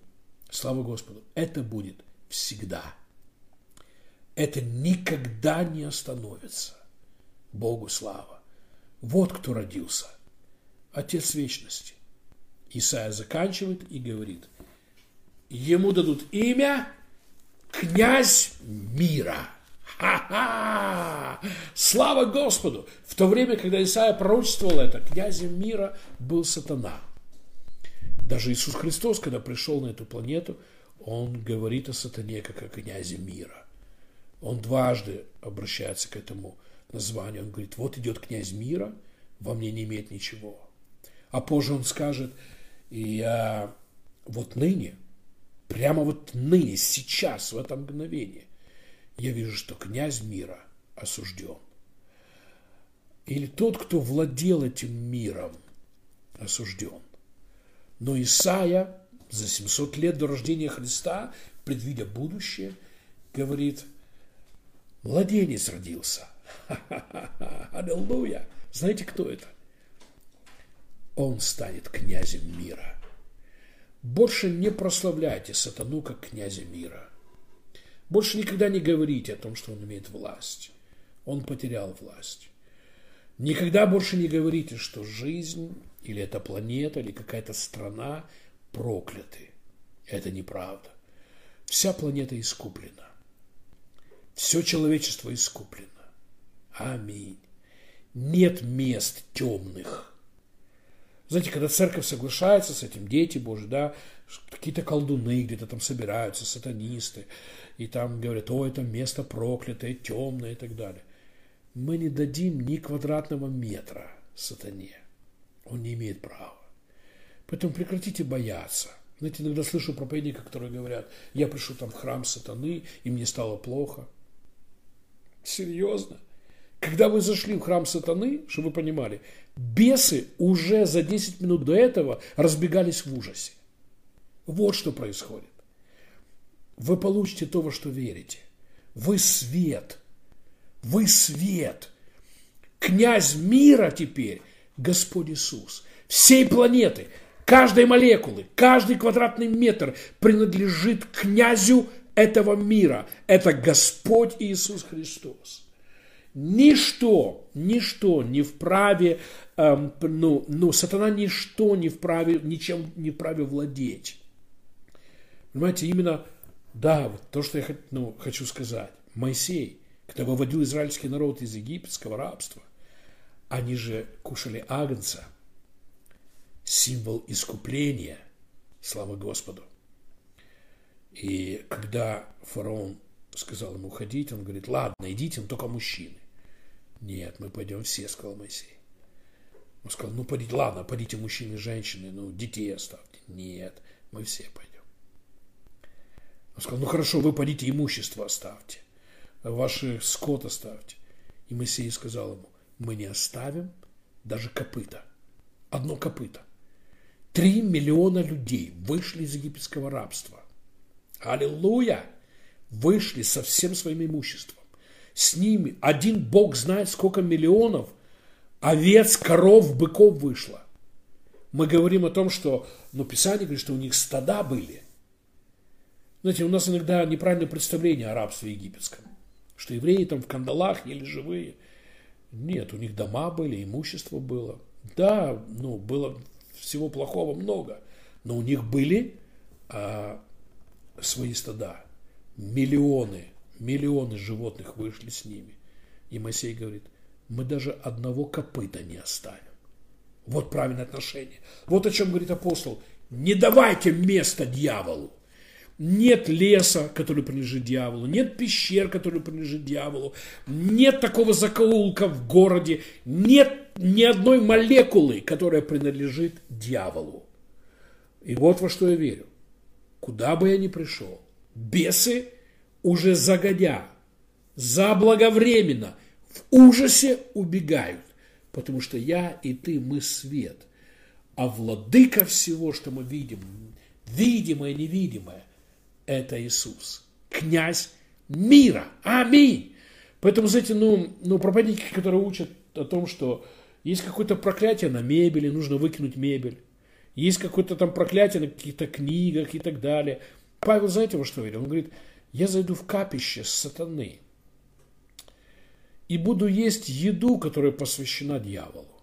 Слава Господу. Это будет всегда. Это никогда не остановится. Богу слава. Вот кто родился – Отец Вечности. Исаия заканчивает и говорит, ему дадут имя князь мира. Ха-ха! Слава Господу! В то время, когда Исаия пророчествовал это, князем мира был сатана. Даже Иисус Христос, когда пришел на эту планету, он говорит о сатане как о князе мира. Он дважды обращается к этому названию. Он говорит, вот идет князь мира, во мне не имеет ничего. А позже он скажет, я вот ныне, прямо вот ныне, сейчас, в это мгновение, я вижу, что князь мира осужден. Или тот, кто владел этим миром, осужден. Но Исаия за 700 лет до рождения Христа, предвидя будущее, говорит, младенец родился. Аллилуйя! Знаете, кто это? он станет князем мира. Больше не прославляйте сатану как князя мира. Больше никогда не говорите о том, что он имеет власть. Он потерял власть. Никогда больше не говорите, что жизнь или эта планета, или какая-то страна прокляты. Это неправда. Вся планета искуплена. Все человечество искуплено. Аминь. Нет мест темных знаете, когда церковь соглашается с этим, дети Божьи, да, какие-то колдуны где-то там собираются, сатанисты, и там говорят, о, это место проклятое, темное и так далее. Мы не дадим ни квадратного метра сатане. Он не имеет права. Поэтому прекратите бояться. Знаете, иногда слышу проповедника, которые говорят, я пришел там в храм сатаны, и мне стало плохо. Серьезно? Когда вы зашли в храм сатаны, чтобы вы понимали, бесы уже за 10 минут до этого разбегались в ужасе. Вот что происходит. Вы получите то, во что верите. Вы свет. Вы свет. Князь мира теперь Господь Иисус. Всей планеты, каждой молекулы, каждый квадратный метр принадлежит князю этого мира. Это Господь Иисус Христос. Ничто, ничто не вправе, эм, ну, ну, сатана ничто не вправе, ничем не вправе владеть. Понимаете, именно, да, вот то, что я ну, хочу сказать. Моисей, когда выводил израильский народ из египетского рабства, они же кушали агнца, символ искупления, слава Господу. И когда фараон сказал ему ходить, он говорит, ладно, идите, но только мужчины. Нет, мы пойдем все, сказал Моисей. Он сказал, ну, пойдите, ладно, пойдите мужчины и женщины, ну, детей оставьте. Нет, мы все пойдем. Он сказал, ну, хорошо, вы пойдите имущество оставьте. ваши скот оставьте. И Моисей сказал ему, мы не оставим даже копыта. Одно копыто. Три миллиона людей вышли из египетского рабства. Аллилуйя! Вышли со всем своим имуществом. С ними один Бог знает, сколько миллионов овец, коров, быков вышло. Мы говорим о том, что, ну, Писание говорит, что у них стада были. Знаете, у нас иногда неправильное представление о рабстве египетском. Что евреи там в кандалах ели живые. Нет, у них дома были, имущество было. Да, ну, было всего плохого много. Но у них были а, свои стада. Миллионы, миллионы животных вышли с ними. И Моисей говорит, мы даже одного копыта не оставим. Вот правильное отношение. Вот о чем говорит апостол. Не давайте место дьяволу. Нет леса, который принадлежит дьяволу, нет пещер, который принадлежит дьяволу, нет такого закоулка в городе, нет ни одной молекулы, которая принадлежит дьяволу. И вот во что я верю. Куда бы я ни пришел, бесы уже загодя, заблаговременно, в ужасе убегают, потому что я и ты, мы свет. А владыка всего, что мы видим, видимое, невидимое, это Иисус, князь мира. Аминь. Поэтому, знаете, ну, ну, проповедники, которые учат о том, что есть какое-то проклятие на мебели, нужно выкинуть мебель. Есть какое-то там проклятие на каких-то книгах и так далее. Павел, знаете, во что верил? Он говорит, я зайду в капище сатаны и буду есть еду, которая посвящена дьяволу.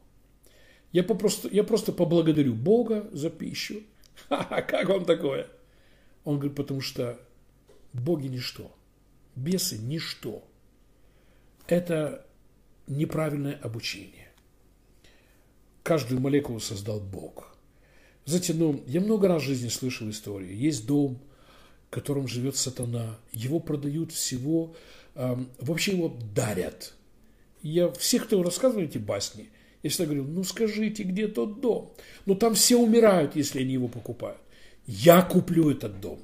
Я, попросту, я просто поблагодарю Бога за пищу. Ха-ха, как вам такое? Он говорит, потому что боги ничто, бесы ничто. Это неправильное обучение. Каждую молекулу создал Бог. Знаете, ну, я много раз в жизни слышал историю. Есть дом, в котором живет сатана. Его продают всего, вообще его дарят. Я всех, кто рассказывает эти басни, я всегда говорю, ну скажите, где тот дом? Ну там все умирают, если они его покупают. Я куплю этот дом.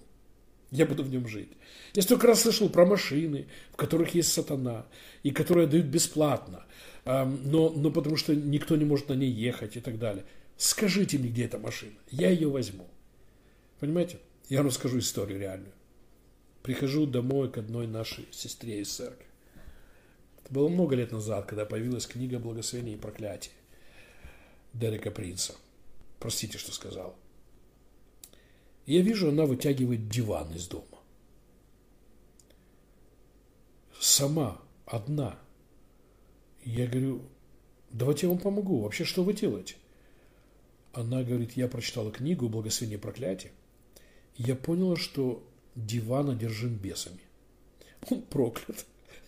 Я буду в нем жить. Я столько раз слышал про машины, в которых есть сатана, и которые дают бесплатно, но, но потому что никто не может на ней ехать и так далее. Скажите мне, где эта машина. Я ее возьму. Понимаете? Я вам расскажу историю реальную. Прихожу домой к одной нашей сестре из церкви. Это было много лет назад, когда появилась книга «Благословение и проклятие» Дерека Принца. Простите, что сказал. Я вижу, она вытягивает диван из дома. Сама, одна. Я говорю, давайте я вам помогу. Вообще, что вы делаете? Она говорит, я прочитала книгу «Благословение и проклятие». Я поняла, что диван одержим бесами. Он проклят.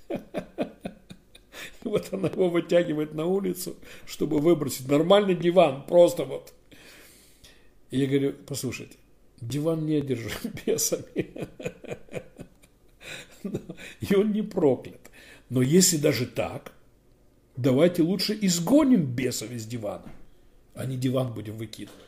И вот она его вытягивает на улицу, чтобы выбросить. Нормальный диван, просто вот. И я говорю, послушайте, диван не одержим бесами. И он не проклят. Но если даже так, давайте лучше изгоним бесов из дивана, а не диван будем выкидывать.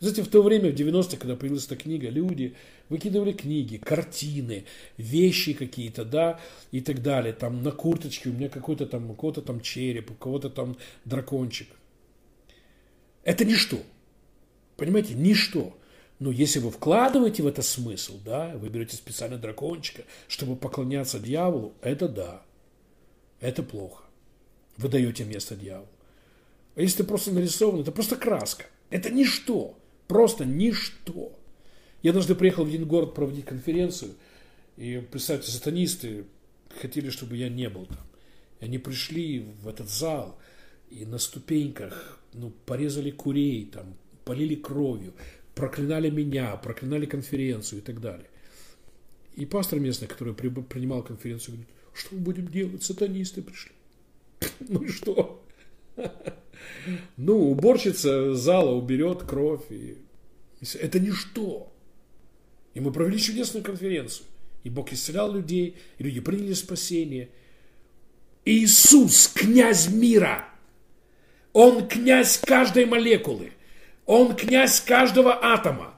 Знаете, в то время, в 90-х, когда появилась эта книга, люди выкидывали книги, картины, вещи какие-то, да, и так далее. Там на курточке у меня какой-то там, у кого-то там череп, у кого-то там дракончик. Это ничто. Понимаете, ничто. Но если вы вкладываете в это смысл, да, вы берете специально дракончика, чтобы поклоняться дьяволу, это да, это плохо. Вы даете место дьяволу. А если это просто нарисовано, это просто краска. Это ничто, просто ничто. Я однажды приехал в один город проводить конференцию, и, представьте, сатанисты хотели, чтобы я не был там. И они пришли в этот зал, и на ступеньках ну, порезали курей, там, полили кровью, проклинали меня, проклинали конференцию и так далее. И пастор местный, который принимал конференцию, говорит, что мы будем делать, сатанисты пришли. Ну и что? Ну, уборщица зала уберет кровь. И... Это ничто. И мы провели чудесную конференцию. И Бог исцелял людей, и люди приняли спасение. Иисус, князь мира. Он князь каждой молекулы. Он князь каждого атома.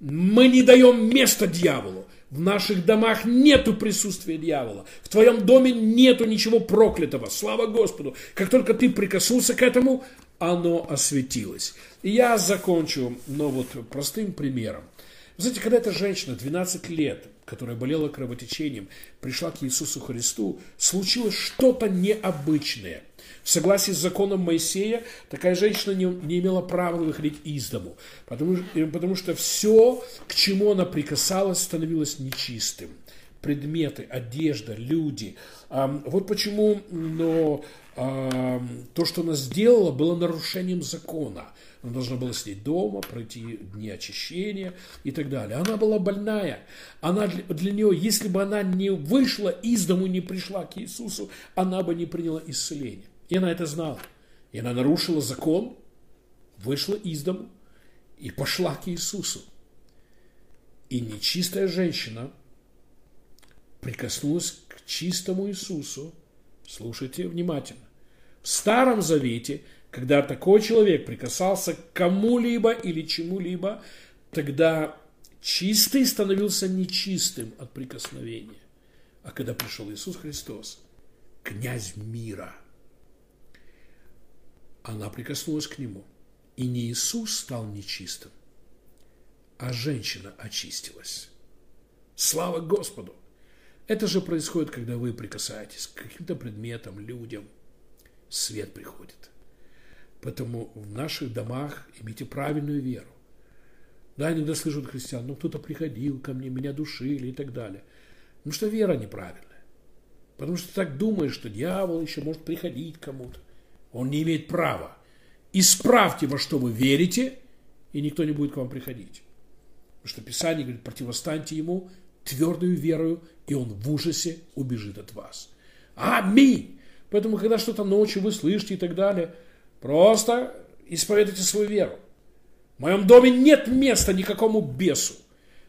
Мы не даем места дьяволу. В наших домах нету присутствия дьявола. В твоем доме нету ничего проклятого. Слава Господу. Как только ты прикоснулся к этому, оно осветилось. И я закончу, но вот простым примером. Вы знаете, когда эта женщина 12 лет, которая болела кровотечением, пришла к Иисусу Христу, случилось что-то необычное. В согласии с законом Моисея, такая женщина не, не имела права выходить из дому, потому, потому что все, к чему она прикасалась, становилось нечистым. Предметы, одежда, люди. Вот почему но, то, что она сделала, было нарушением закона. Она должна была сидеть дома, пройти дни очищения и так далее. Она была больная. Она для, нее, если бы она не вышла из дому, не пришла к Иисусу, она бы не приняла исцеление. И она это знала. И она нарушила закон, вышла из дому и пошла к Иисусу. И нечистая женщина прикоснулась к чистому Иисусу. Слушайте внимательно. В Старом Завете когда такой человек прикасался к кому-либо или чему-либо, тогда чистый становился нечистым от прикосновения. А когда пришел Иисус Христос, князь мира, она прикоснулась к нему. И не Иисус стал нечистым, а женщина очистилась. Слава Господу! Это же происходит, когда вы прикасаетесь к каким-то предметам, людям. Свет приходит. Поэтому в наших домах имейте правильную веру. Да, иногда слышат христиан, ну кто-то приходил ко мне, меня душили и так далее. Потому что вера неправильная. Потому что ты так думаешь, что дьявол еще может приходить кому-то. Он не имеет права. Исправьте, во что вы верите, и никто не будет к вам приходить. Потому что Писание говорит, противостаньте ему твердую верою, и он в ужасе убежит от вас. Аминь! Поэтому, когда что-то ночью вы слышите и так далее, Просто исповедуйте свою веру. В моем доме нет места никакому бесу.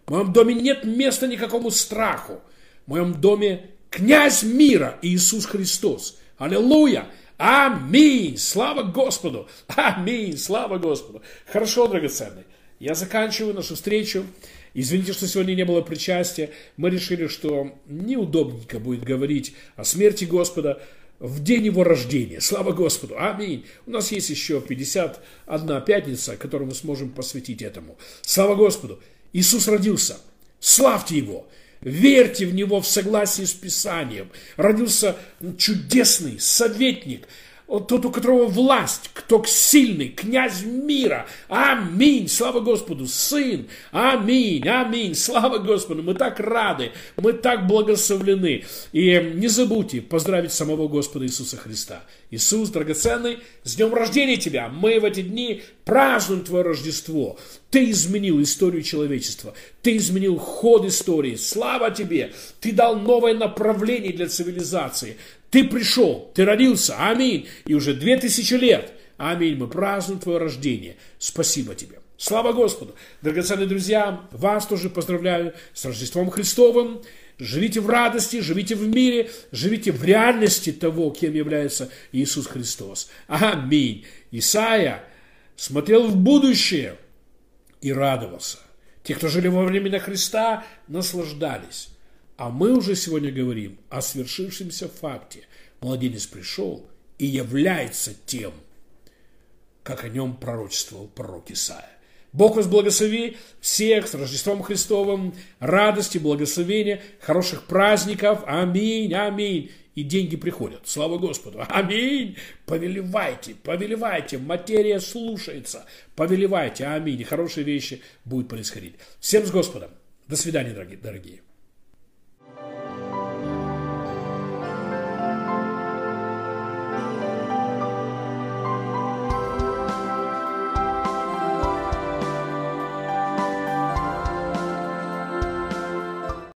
В моем доме нет места никакому страху. В моем доме князь мира Иисус Христос. Аллилуйя! Аминь! Слава Господу! Аминь! Слава Господу! Хорошо, драгоценный. Я заканчиваю нашу встречу. Извините, что сегодня не было причастия. Мы решили, что неудобненько будет говорить о смерти Господа в день его рождения. Слава Господу! Аминь! У нас есть еще 51 пятница, которую мы сможем посвятить этому. Слава Господу! Иисус родился. Славьте Его! Верьте в Него в согласии с Писанием. Родился чудесный советник – тот, у которого власть, кто сильный, князь мира. Аминь. Слава Господу. Сын. Аминь. Аминь. Слава Господу. Мы так рады. Мы так благословлены. И не забудьте поздравить самого Господа Иисуса Христа. Иисус, драгоценный, с днем рождения тебя. Мы в эти дни празднуем твое Рождество. Ты изменил историю человечества. Ты изменил ход истории. Слава тебе. Ты дал новое направление для цивилизации. Ты пришел, ты родился, аминь, и уже две тысячи лет, аминь, мы празднуем твое рождение. Спасибо тебе. Слава Господу! Драгоценные друзья, вас тоже поздравляю с Рождеством Христовым. Живите в радости, живите в мире, живите в реальности того, кем является Иисус Христос. Аминь. Исаия смотрел в будущее и радовался. Те, кто жили во времена Христа, наслаждались. А мы уже сегодня говорим о свершившемся факте. Младенец пришел и является тем, как о нем пророчествовал пророк Исаия. Бог вас благослови всех с Рождеством Христовым, радости, благословения, хороших праздников. Аминь, аминь. И деньги приходят. Слава Господу. Аминь. Повелевайте, повелевайте. Материя слушается. Повелевайте. Аминь. И хорошие вещи будут происходить. Всем с Господом. До свидания, дорогие.